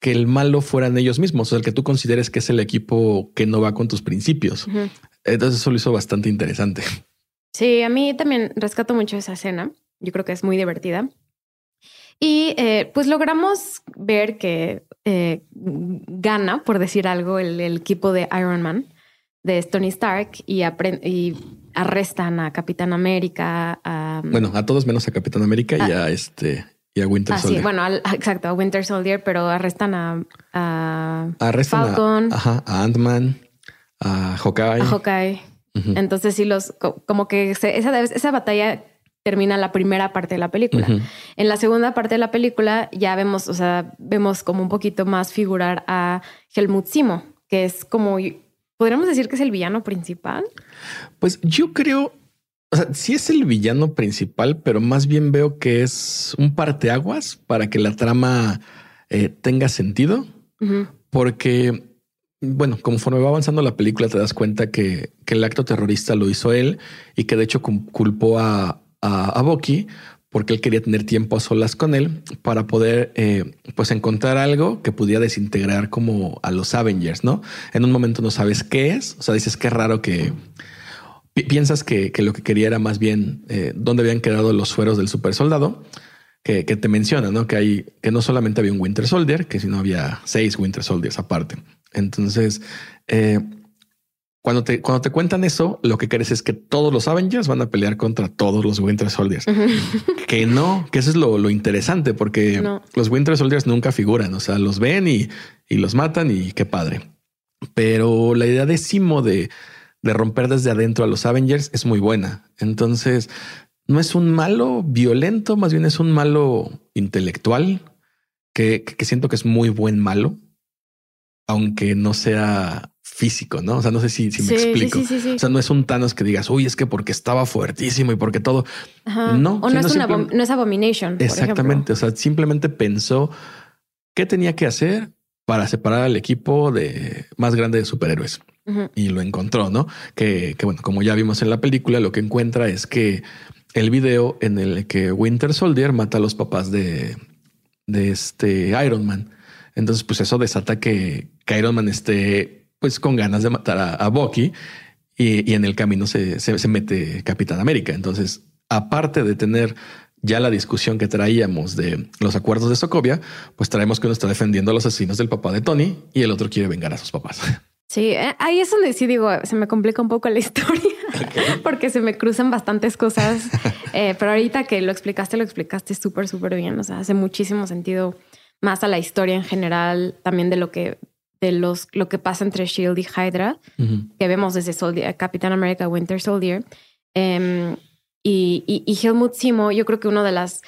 Speaker 2: que el malo fueran ellos mismos, o sea, el que tú consideres que es el equipo que no va con tus principios. Entonces eso lo hizo bastante interesante.
Speaker 1: Sí, a mí también rescato mucho esa escena. Yo creo que es muy divertida. Y eh, pues logramos ver que eh, gana, por decir algo, el, equipo de Iron Man, de Tony Stark, y, y arrestan a Capitán América.
Speaker 2: bueno, a todos menos a Capitán América y a este y a Winter ah, Soldier.
Speaker 1: Sí, bueno, exacto, a Winter Soldier, pero arrestan a, a Falcon.
Speaker 2: A, a Ant-Man, a Hawkeye.
Speaker 1: A Hawkeye. Entonces sí los, como que esa, esa batalla termina la primera parte de la película. En la segunda parte de la película ya vemos, o sea, vemos como un poquito más figurar a Helmut Simo, que es como, podríamos decir que es el villano principal.
Speaker 2: Pues yo creo, o sea, sí es el villano principal, pero más bien veo que es un parteaguas para que la trama eh, tenga sentido. Porque, bueno, conforme va avanzando la película, te das cuenta que, el acto terrorista lo hizo él y que de hecho culpó a, a, Bucky porque él quería tener tiempo a solas con él para poder eh, pues encontrar algo que pudiera desintegrar como a los Avengers, ¿no? En un momento no sabes qué es, o sea, dices que es raro que piensas que, lo que quería era más bien eh, dónde habían quedado los sueros del super soldado, que, te menciona, ¿no? Que hay, que no solamente había un Winter Soldier, que sino había seis Winter Soldiers aparte. Entonces, eh, cuando te, cuando te cuentan eso, lo que crees es que todos los Avengers van a pelear contra todos los Winter Soldiers. que no, que eso es lo, interesante, porque los Winter Soldiers nunca figuran, o sea, los ven y, y los matan y qué padre. Pero la idea de Simo de de romper desde adentro a los Avengers es muy buena. Entonces, no es un malo violento, más bien es un malo intelectual que, siento que es muy buen malo, aunque no sea físico, ¿no? O sea, no sé si, me explico. o sea, no es un Thanos que digas, uy, es que porque estaba fuertísimo y porque todo. No,
Speaker 1: o no, es no es Abomination.
Speaker 2: Exactamente. O sea, simplemente pensó qué tenía que hacer para separar al equipo de más grande de superhéroes. y lo encontró, ¿no? Que, que, bueno, como ya vimos en la película, lo que encuentra es que el video en el que Winter Soldier mata a los papás de, de este Iron Man. Entonces, pues eso desata que, Iron Man esté pues con ganas de matar a, Bucky y, en el camino se, se, mete Capitán América. Entonces, aparte de tener ya la discusión que traíamos de los acuerdos de Sokovia, pues traemos que uno está defendiendo a los asesinos del papá de Tony y el otro quiere vengar a sus papás.
Speaker 1: Sí, eh, ahí es donde sí digo, se me complica un poco la historia porque se me cruzan bastantes cosas. Eh, pero ahorita que lo explicaste, lo explicaste súper, súper bien. O sea, hace muchísimo sentido más a la historia en general, también de lo que de los lo que pasa entre Shield y Hydra, que vemos desde Soldier, Capitán América Winter Soldier. Em, y, y, Helmut Simo, yo creo que una de las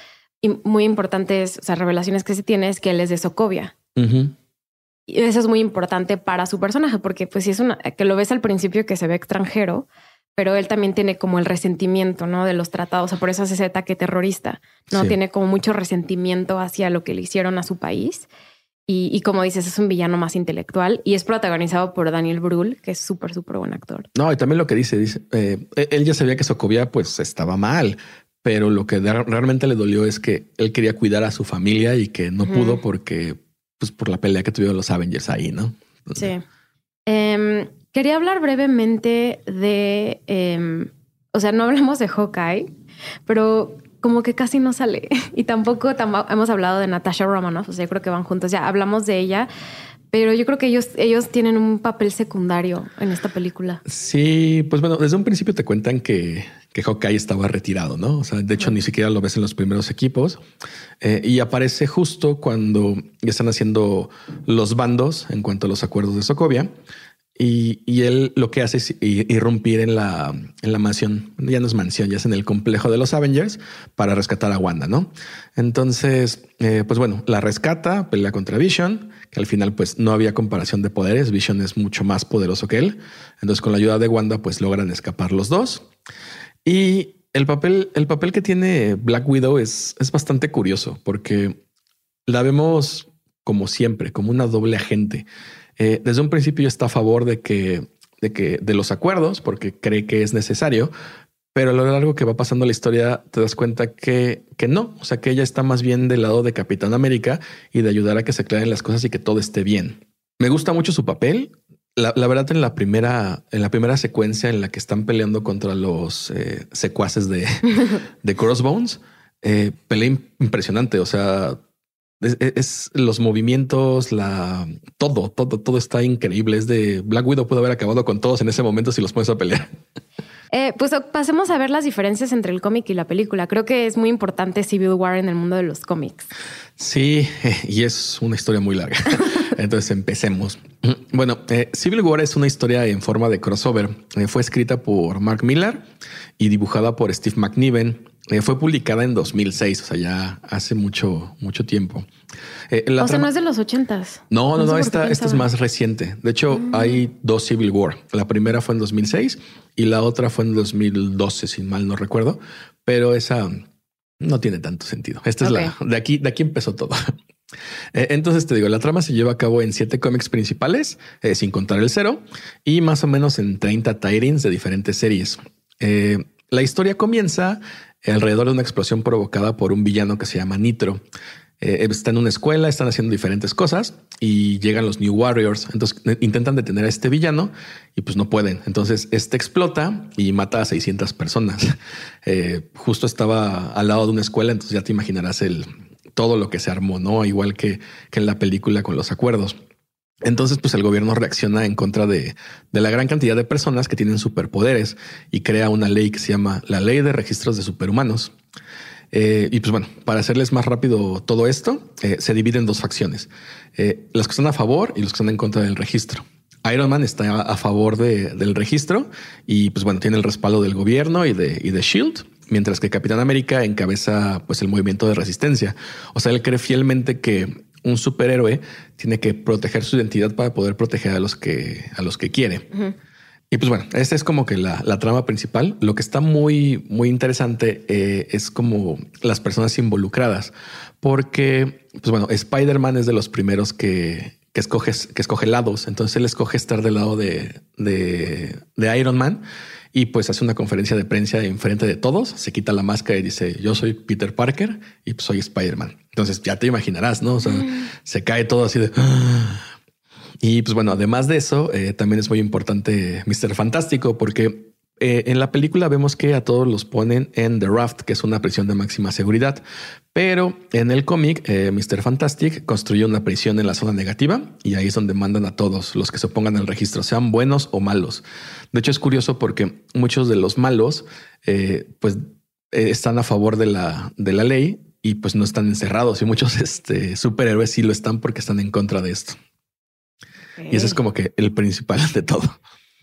Speaker 1: muy importantes revelaciones que se tiene es que él es de Sokovia. Y eso es muy importante para su personaje, porque pues si es una que lo ves al principio que se ve extranjero, pero él también tiene como el resentimiento, ¿no? De los tratados, o sea, por eso hace ese ataque terrorista, ¿no? Tiene como mucho resentimiento hacia lo que le hicieron a su país. Y, como dices, es un villano más intelectual y es protagonizado por Daniel Brühl, que es súper, súper buen actor.
Speaker 2: No, y también lo que dice, dice, eh, él ya sabía que Sokovia pues estaba mal, pero lo que realmente le dolió es que él quería cuidar a su familia y que no pudo porque pues por la pelea que tuvieron los Avengers ahí, ¿no?
Speaker 1: sí. Em, quería hablar brevemente de, em, o sea, no hablamos de Hawkeye, pero como que casi no sale. Y tampoco hemos hablado de Natasha Romanoff, o sea, yo creo que van juntos. Ya hablamos de ella, pero yo creo que ellos, ellos tienen un papel secundario en esta película.
Speaker 2: Sí, pues bueno, desde un principio te cuentan que, que Hawkeye estaba retirado, ¿no? O sea, de hecho, ni siquiera lo ves en los primeros equipos. Eh, y aparece justo cuando están haciendo los bandos en cuanto a los acuerdos de Sokovia. Y, él lo que hace es irrumpir en la, en la mansión, ya no es mansión, ya es en el complejo de los Avengers para rescatar a Wanda, ¿no? Entonces, eh, pues bueno, la rescata, pelea contra Vision, que al final pues no había comparación de poderes, Vision es mucho más poderoso que él. Entonces con la ayuda de Wanda pues logran escapar los dos. Y el papel, el papel que tiene Black Widow es, es bastante curioso porque la vemos como siempre, como una doble agente. Eh, desde un principio está a favor de que, de que de los acuerdos, porque cree que es necesario, pero a lo largo que va pasando la historia te das cuenta que, que no, o sea que ella está más bien del lado de Capitán América y de ayudar a que se aclaren las cosas y que todo esté bien. Me gusta mucho su papel. La, verdad, en la primera, en la primera secuencia en la que están peleando contra los eh, secuaces de, de Crossbones, eh, pelea impresionante. O sea, es, los movimientos, la todo, todo, todo está increíble. Es de Black Widow pudo haber acabado con todos en ese momento si los pones a pelear.
Speaker 1: Eh, pues pasemos a ver las diferencias entre el cómic y la película. Creo que es muy importante Civil War en el mundo de los cómics.
Speaker 2: Sí, y es una historia muy larga. Entonces empecemos. Bueno, eh, Civil War es una historia en forma de crossover. Eh, fue escrita por Mark Millar y dibujada por Steve McNiven eh, fue publicada en 2006, o sea, ya hace mucho, mucho tiempo.
Speaker 1: Eh, o sea, no es de los ochentas.
Speaker 2: No, no, no, esta, esta es más reciente. De hecho, ah. hay dos Civil War. La primera fue en 2006 y la otra fue en 2012, si mal no recuerdo, pero esa no tiene tanto sentido. Esta es la de aquí, de aquí empezó todo. Eh, entonces te digo, la trama se lleva a cabo en siete cómics principales, sin contar el cero, y más o menos en 30 tie de diferentes series. la historia comienza alrededor de una explosión provocada por un villano que se llama Nitro. Eh, está en una escuela, están haciendo diferentes cosas y llegan los New Warriors. Entonces eh, intentan detener a este villano y pues no pueden. Entonces este explota y mata a 600 personas. Eh, justo estaba al lado de una escuela, entonces ya te imaginarás el todo lo que se armó, no igual que, que en la película con los acuerdos. Entonces, pues el gobierno reacciona en contra de, la gran cantidad de personas que tienen superpoderes y crea una ley que se llama la Ley de Registros de Superhumanos. Eh, y pues bueno, para hacerles más rápido todo esto, eh, se divide en dos facciones. Eh, los que están a favor y los que están en contra del registro. Iron Man está a favor del registro y pues bueno, tiene el respaldo del gobierno y de, y de Shield, mientras que Capitán América encabeza pues el movimiento de resistencia. O sea, él cree fielmente que un superhéroe tiene que proteger su identidad para poder proteger a los que, a los que quiere. Y pues bueno, esta es como que la, trama principal. Lo que está muy, muy interesante eh, es como las personas involucradas, porque, pues bueno, Spider-Man es de los primeros que, que escoge, que escoge lados. Entonces él escoge estar del lado de, de, de Iron Man y pues hace una conferencia de prensa en frente de todos, se quita la máscara y dice, yo soy Peter Parker y pues soy Spider-Man. Entonces ya te imaginarás, ¿no? O sea, mm. se cae todo así de... Y pues bueno, además de eso, eh, también es muy importante Mr. Fantástico porque eh, en la película vemos que a todos los ponen en The Raft, que es una prisión de máxima seguridad, pero en el cómic eh, Mr. Fantastic construye una prisión en la zona negativa y ahí es donde mandan a todos los que se opongan al registro, sean buenos o malos. De hecho es curioso porque muchos de los malos eh, pues están a favor de la, de la ley y pues no están encerrados y muchos este, superhéroes sí lo están porque están en contra de esto. Y eso es como que el principal de todo.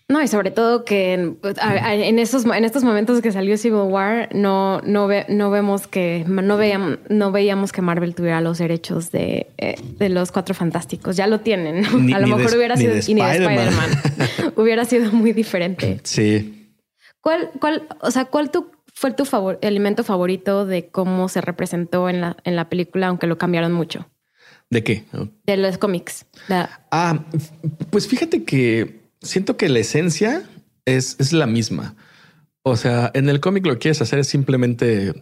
Speaker 1: No, y sobre todo que en, esos en estos momentos que salió Civil War, no, no, no vemos que no veíamos, no veíamos que Marvel tuviera los derechos de, eh, de los cuatro fantásticos. Ya lo tienen. a lo mejor hubiera sido Spider-Man. hubiera sido muy diferente.
Speaker 2: Sí.
Speaker 1: ¿Cuál, cuál, o sea, cuál tu, fue tu favor, elemento favorito de cómo se representó en la, en la película, aunque lo cambiaron mucho?
Speaker 2: ¿De qué?
Speaker 1: De los cómics.
Speaker 2: Ah, pues fíjate que siento que la esencia es, es la misma. O sea, en el cómic lo que quieres hacer es simplemente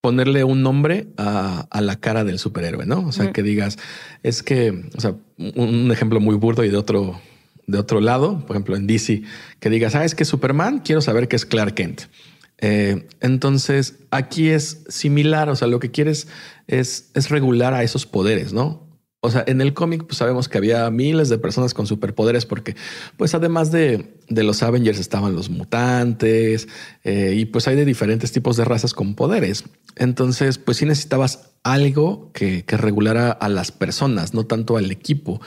Speaker 2: ponerle un nombre a, la cara del superhéroe, ¿no? O sea, que digas, es que, o sea, un, ejemplo muy burdo y de otro, de otro lado, por ejemplo, en DC, que digas, ah, es que Superman, quiero saber que es Clark Kent. Eh, entonces, aquí es similar, o sea, lo que quieres es, es regular a esos poderes, ¿no? O sea, en el cómic pues sabemos que había miles de personas con superpoderes porque pues además de, de los Avengers estaban los mutantes eh, y pues hay de diferentes tipos de razas con poderes. Entonces pues sí necesitabas algo que, que regulara a las personas, no tanto al equipo.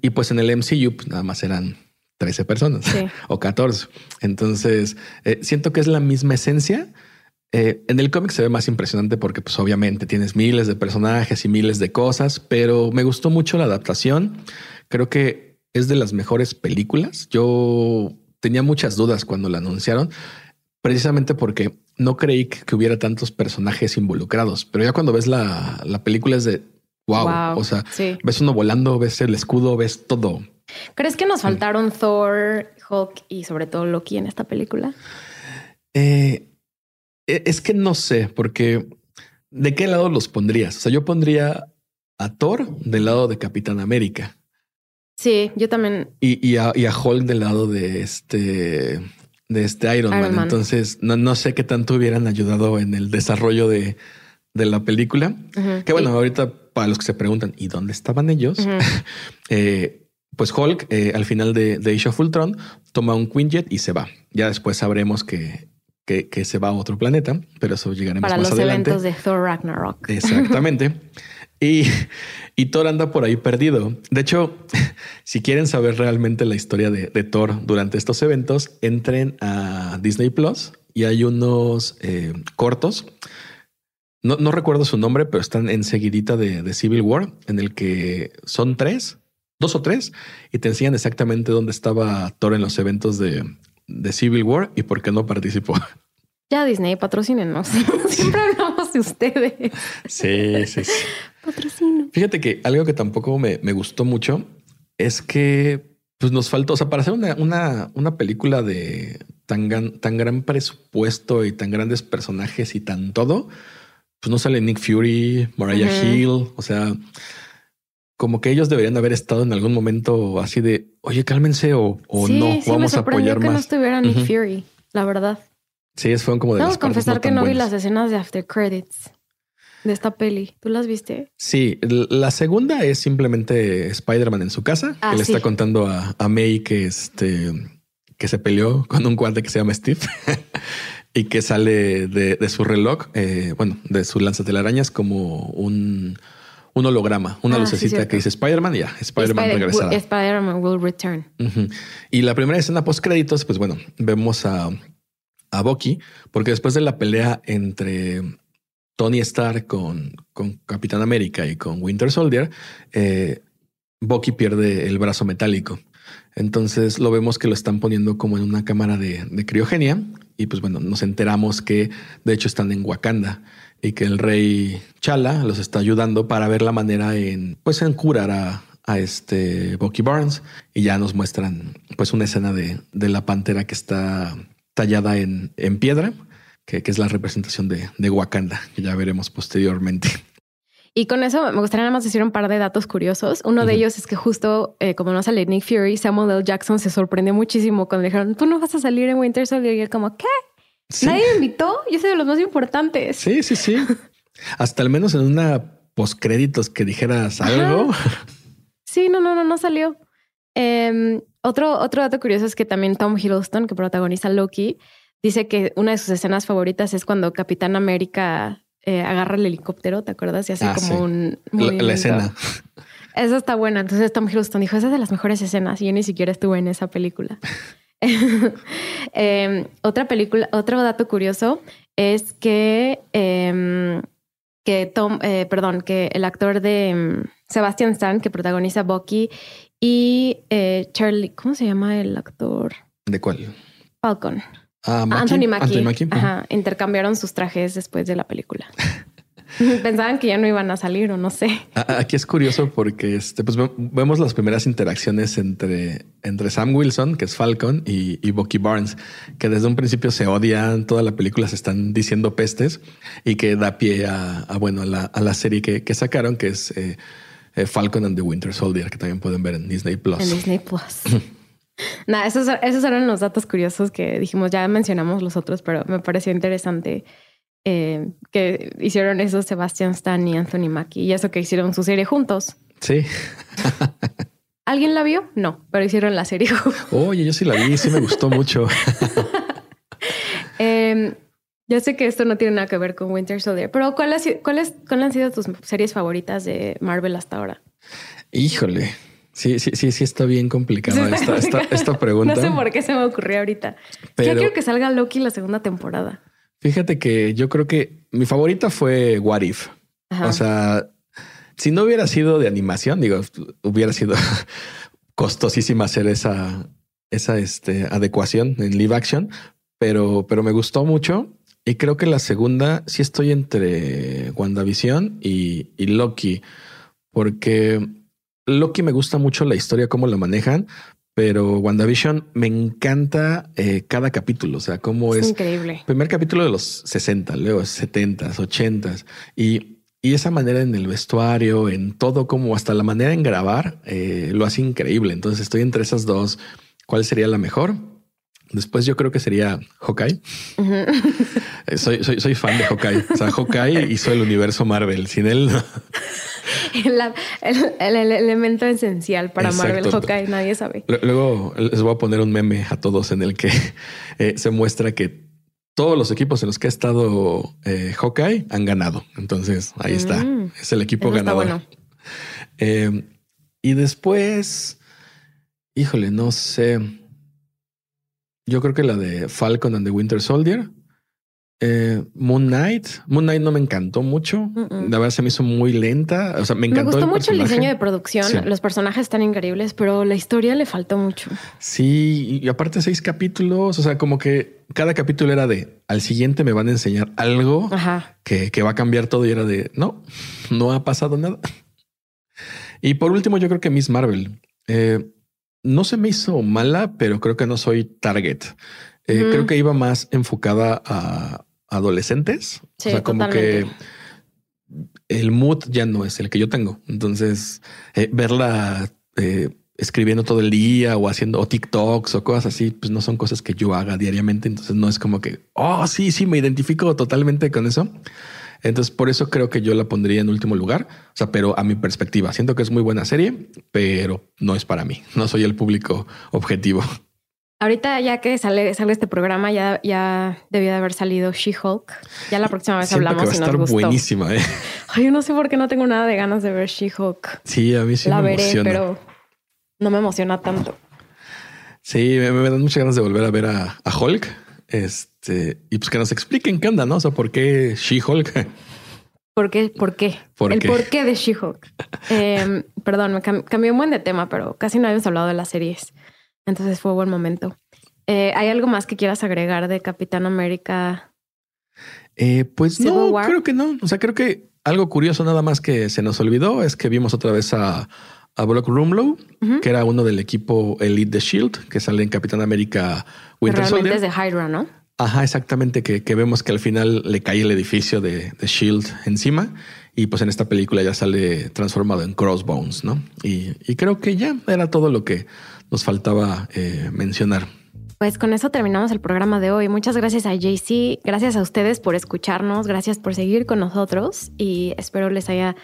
Speaker 2: Y pues en el MCU pues nada más eran 13 personas o 14. Entonces eh, siento que es la misma esencia eh, en el cómic se ve más impresionante porque pues obviamente tienes miles de personajes y miles de cosas, pero me gustó mucho la adaptación. Creo que es de las mejores películas. Yo tenía muchas dudas cuando la anunciaron, precisamente porque no creí que, hubiera tantos personajes involucrados, pero ya cuando ves la, película es de wow, o sea, ves uno volando, ves el escudo, ves todo.
Speaker 1: ¿Crees que nos faltaron Thor, Hulk y sobre todo Loki en esta película?
Speaker 2: Eh, es que no sé, porque ¿de qué lado los pondrías? O sea, yo pondría a Thor del lado de Capitán América.
Speaker 1: Sí, yo también.
Speaker 2: Y, a, y Hulk del lado de este de este Iron, Man. Entonces, no, no, sé qué tanto hubieran ayudado en el desarrollo de, la película. Que bueno, ahorita para los que se preguntan, ¿y dónde estaban ellos? Eh, pues Hulk, eh, al final de, de Age of Ultron, toma un Quinjet y se va. Ya después sabremos que que, se va a otro planeta, pero eso llegaremos
Speaker 1: Para
Speaker 2: más
Speaker 1: adelante. Para los eventos de Thor Ragnarok.
Speaker 2: Exactamente. y, y, Thor anda por ahí perdido. De hecho, si quieren saber realmente la historia de, Thor durante estos eventos, entren a Disney Plus y hay unos eh, cortos. No, no, recuerdo su nombre, pero están enseguidita de, de Civil War, en el que son tres, dos o tres, y te enseñan exactamente dónde estaba Thor en los eventos de, de Civil War y por qué no participó.
Speaker 1: Ya Disney, patrocínenos. Siempre hablamos de ustedes.
Speaker 2: Sí, sí, sí.
Speaker 1: Patrocino.
Speaker 2: Fíjate que algo que tampoco me, gustó mucho es que pues nos faltó, o sea, para hacer una, una, una película de tan, gran, tan gran presupuesto y tan grandes personajes y tan todo, pues no sale Nick Fury, Mariah Hill, o sea, como que ellos deberían haber estado en algún momento así de, oye, cálmense o, no, vamos a apoyar
Speaker 1: que
Speaker 2: más.
Speaker 1: no estuviera Nick Fury, la verdad.
Speaker 2: Sí, fueron como de
Speaker 1: Vamos a confesar que no vi las escenas de after credits de esta peli. ¿Tú las viste?
Speaker 2: Sí, la segunda es simplemente Spider-Man en su casa, que ah, le está contando a, a, May que este que se peleó con un cuate que se llama Steve y que sale de, su reloj, eh, bueno, de su lanzatelarañas como un un holograma, una ah, lucecita que dice Spider-Man y ya, Spider-Man regresada.
Speaker 1: Spider-Man will return.
Speaker 2: Y la primera escena post créditos, pues bueno, vemos a, a Bucky, porque después de la pelea entre Tony Stark con, con Capitán América y con Winter Soldier, eh, Bucky pierde el brazo metálico. Entonces lo vemos que lo están poniendo como en una cámara de, criogenia y pues bueno, nos enteramos que de hecho están en Wakanda y que el rey Chala los está ayudando para ver la manera en, pues, en curar a, a este Bucky Barnes y ya nos muestran pues una escena de, de la pantera que está tallada en, en piedra, que, que, es la representación de, de Wakanda, que ya veremos posteriormente.
Speaker 1: Y con eso me gustaría nada más decir un par de datos curiosos. Uno de ellos es que justo eh, como no sale Nick Fury, Samuel L. Jackson se sorprendió muchísimo cuando le dijeron, tú no vas a salir en Winter Soldier. Y él como, ¿qué? Nadie me invitó. Yo soy de los más importantes.
Speaker 2: Sí, sí, sí. Hasta al menos en una postcréditos que dijeras algo.
Speaker 1: Sí, no, no, no, no salió. Eh, otro, otro dato curioso es que también Tom Hiddleston, que protagoniza Loki, dice que una de sus escenas favoritas es cuando Capitán América eh, agarra el helicóptero, ¿te acuerdas? Y hace
Speaker 2: Ah,
Speaker 1: como
Speaker 2: sí.
Speaker 1: un...
Speaker 2: La, escena.
Speaker 1: Esa está buena. Entonces Tom Hiddleston dijo, esa es de las mejores escenas. Y yo ni siquiera estuve en esa película. Eh, otra película, otro dato curioso es que, eh, que Tom, eh, perdón, que el actor de mm, Sebastian Stan, que protagoniza Bucky, y eh, Charlie, ¿cómo se llama el actor?
Speaker 2: ¿De cuál?
Speaker 1: Falcon.
Speaker 2: Ah, Mackie.
Speaker 1: Anthony Mackie.
Speaker 2: Anthony Mackie.
Speaker 1: Ajá, intercambiaron sus trajes después de la película. Pensaban que ya no iban a salir o no sé.
Speaker 2: Aquí es curioso porque este, pues, ve- vemos las primeras interacciones entre, entre Sam Wilson, que es Falcon, y, y Bucky Barnes, que desde un principio se odian, toda la película se están diciendo pestes y que da pie a, a, bueno, a la, a la serie que, que sacaron, que es eh, eh, Falcon and the Winter Soldier, que también pueden ver en Disney Plus.
Speaker 1: En Disney Plus. Nada, esos, esos eran los datos curiosos que dijimos, ya mencionamos los otros, pero me pareció interesante eh, que hicieron eso Sebastian Stan y Anthony Mackie y eso que hicieron su serie juntos.
Speaker 2: Sí.
Speaker 1: ¿Alguien la vio? No, pero hicieron la serie.
Speaker 2: Oye, yo sí la vi, sí me gustó mucho.
Speaker 1: Eh, ya sé que esto no tiene nada que ver con Winter Soldier, pero ¿cuál ha sido- cuáles cuál han sido tus series favoritas de Marvel hasta ahora?
Speaker 2: Híjole. Sí, sí, sí, sí está bien
Speaker 1: está
Speaker 2: esta,
Speaker 1: complicado.
Speaker 2: esta pregunta.
Speaker 1: No sé por qué se me ocurrió ahorita. Ya
Speaker 2: Pero-
Speaker 1: quiero que salga Loki la segunda temporada.
Speaker 2: Fíjate que yo creo que mi favorita fue What If.
Speaker 1: Ajá.
Speaker 2: O sea, si no hubiera sido de animación, digo, hubiera sido costosísima hacer esa, esa este, adecuación en live action, pero, pero me gustó mucho. Y creo que la segunda sí estoy entre WandaVision y, y Loki, porque Loki me gusta mucho la historia, cómo la manejan, pero WandaVision me encanta eh, cada capítulo, o sea, cómo
Speaker 1: es
Speaker 2: es
Speaker 1: increíble.
Speaker 2: Primer capítulo de los 60, luego 70, 80 y, y esa manera en el vestuario, en todo, como hasta la manera en grabar, eh, lo hace increíble. Entonces estoy entre esas dos. ¿Cuál sería la mejor? Después yo creo que sería Hawkeye. Eh, Soy, soy, soy fan de Hawkeye. O sea, Hawkeye hizo el universo Marvel. Sin él, no.
Speaker 1: El, el- el elemento esencial para Marvel. Hawkeye, nadie sabe.
Speaker 2: Lu- Luego les voy a poner un meme a todos en el que eh, se muestra que todos los equipos en los que ha estado eh, Hawkeye han ganado. Entonces ahí está.
Speaker 1: Mm.
Speaker 2: Es el equipo
Speaker 1: Eso
Speaker 2: ganador.
Speaker 1: bueno.
Speaker 2: Eh, y después, híjole, no sé. Yo creo que la de Falcon and the Winter Soldier. Eh, Moon Knight. Moon Knight no me encantó mucho. La verdad se me hizo muy lenta. O sea, me
Speaker 1: Me
Speaker 2: encantó.
Speaker 1: gustó mucho el diseño de producción.
Speaker 2: Sí.
Speaker 1: Los personajes están increíbles, pero la historia le faltó mucho.
Speaker 2: Sí, y aparte seis capítulos, o sea, como que cada capítulo era de al siguiente me van a enseñar algo que, que va a cambiar todo y era de no, no ha pasado nada. Y por último, yo creo que Miss Marvel eh, no se me hizo mala, pero creo que no soy target. Eh. Creo que iba más enfocada a adolescentes.
Speaker 1: Sí,
Speaker 2: o sea, como
Speaker 1: totalmente.
Speaker 2: que el mood ya no es el que yo tengo. Entonces, eh, verla eh, escribiendo todo el día o haciendo o TikToks o cosas así, pues no son cosas que yo haga diariamente. Entonces no es como que, oh, sí, sí, me identifico totalmente con eso. Entonces, por eso creo que yo la pondría en último lugar. O sea, pero a mi perspectiva, siento que es muy buena serie, pero no es para mí. No soy el público objetivo.
Speaker 1: Ahorita ya que sale, sale este programa, ya, ya debió de haber salido She-Hulk. Ya la próxima vez
Speaker 2: Siento que
Speaker 1: hablamos
Speaker 2: va a
Speaker 1: y nos
Speaker 2: estar
Speaker 1: gustó.
Speaker 2: buenísima. ¿eh?
Speaker 1: Ay, yo no sé por qué no tengo nada de ganas de ver She-Hulk.
Speaker 2: Sí, a mí sí
Speaker 1: la
Speaker 2: me
Speaker 1: veré,
Speaker 2: emociona.
Speaker 1: pero no me emociona tanto.
Speaker 2: Sí, me, me dan muchas ganas de volver a ver a, a Hulk. Este, y pues que nos expliquen qué onda, ¿no? O sea, por qué She-Hulk.
Speaker 1: ¿Por qué? ¿Por qué?
Speaker 2: ¿Por
Speaker 1: el
Speaker 2: qué?
Speaker 1: porqué de She-Hulk. Eh, perdón, me cam- cambié un buen de tema, pero casi no habíamos hablado de las series. Entonces fue buen momento. Eh, ¿Hay algo más que quieras agregar de Capitán América?
Speaker 2: Eh, pues
Speaker 1: Civil
Speaker 2: no,
Speaker 1: War.
Speaker 2: creo que no. O sea, creo que algo curioso nada más que se nos olvidó es que vimos otra vez a, a Brock Rumlow, que era uno del equipo Elite de Shield, que sale en Capitán América Winter
Speaker 1: Realmente
Speaker 2: Soldier.
Speaker 1: es de Hydra, ¿no?
Speaker 2: Ajá, exactamente, que, que vemos que al final le cae el edificio de, de Shield encima y pues en esta película ya sale transformado en Crossbones, ¿no? Y, y creo que ya era todo lo que nos faltaba eh, mencionar.
Speaker 1: Pues con eso terminamos el programa de hoy. Muchas gracias a JC, gracias a ustedes por escucharnos, gracias por seguir con nosotros y espero les haya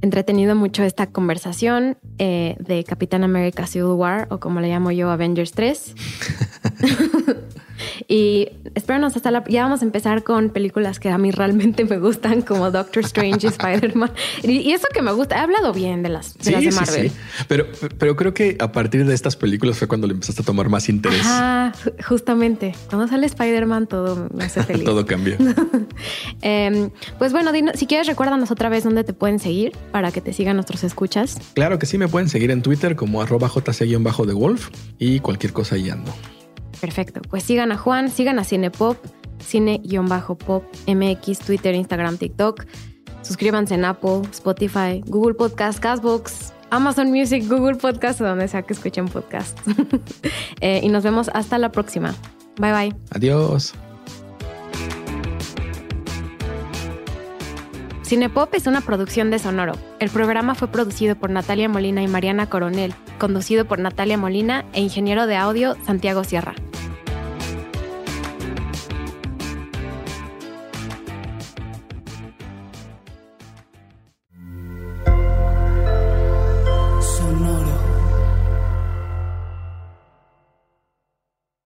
Speaker 1: entretenido mucho esta conversación eh, de Capitán América Civil War o como le llamo yo Avengers 3. y espéranos hasta la... Ya vamos a empezar con películas que a mí realmente me gustan como Doctor Strange y Spider-Man. Y, eso que me gusta, he hablado bien de las de, las de Marvel.
Speaker 2: sí. Pero, pero creo que a partir de estas películas fue cuando le empezaste a tomar más interés.
Speaker 1: Ju- justamente. Cuando sale Spider-Man todo me hace feliz.
Speaker 2: Todo cambió.
Speaker 1: Em, pues bueno, dinos- si quieres recuérdanos otra vez dónde te pueden seguir para que te sigan nuestros escuchas.
Speaker 2: Claro que sí, me pueden seguir en Twitter como arroba jc-de Wolf y cualquier cosa ahí ando.
Speaker 1: Perfecto. Pues sigan a Juan, sigan a Cinepop, cine-pop, MX, Twitter, Instagram, TikTok. Suscríbanse en Apple, Spotify, Google Podcast, Castbox, Amazon Music, Google Podcast o donde sea que escuchen podcast. Eh, y nos vemos hasta la próxima. Bye bye.
Speaker 2: Adiós.
Speaker 1: Cinepop es una producción de Sonoro. El programa fue producido por Natalia Molina y Mariana Coronel, conducido por Natalia Molina e ingeniero de audio Santiago Sierra.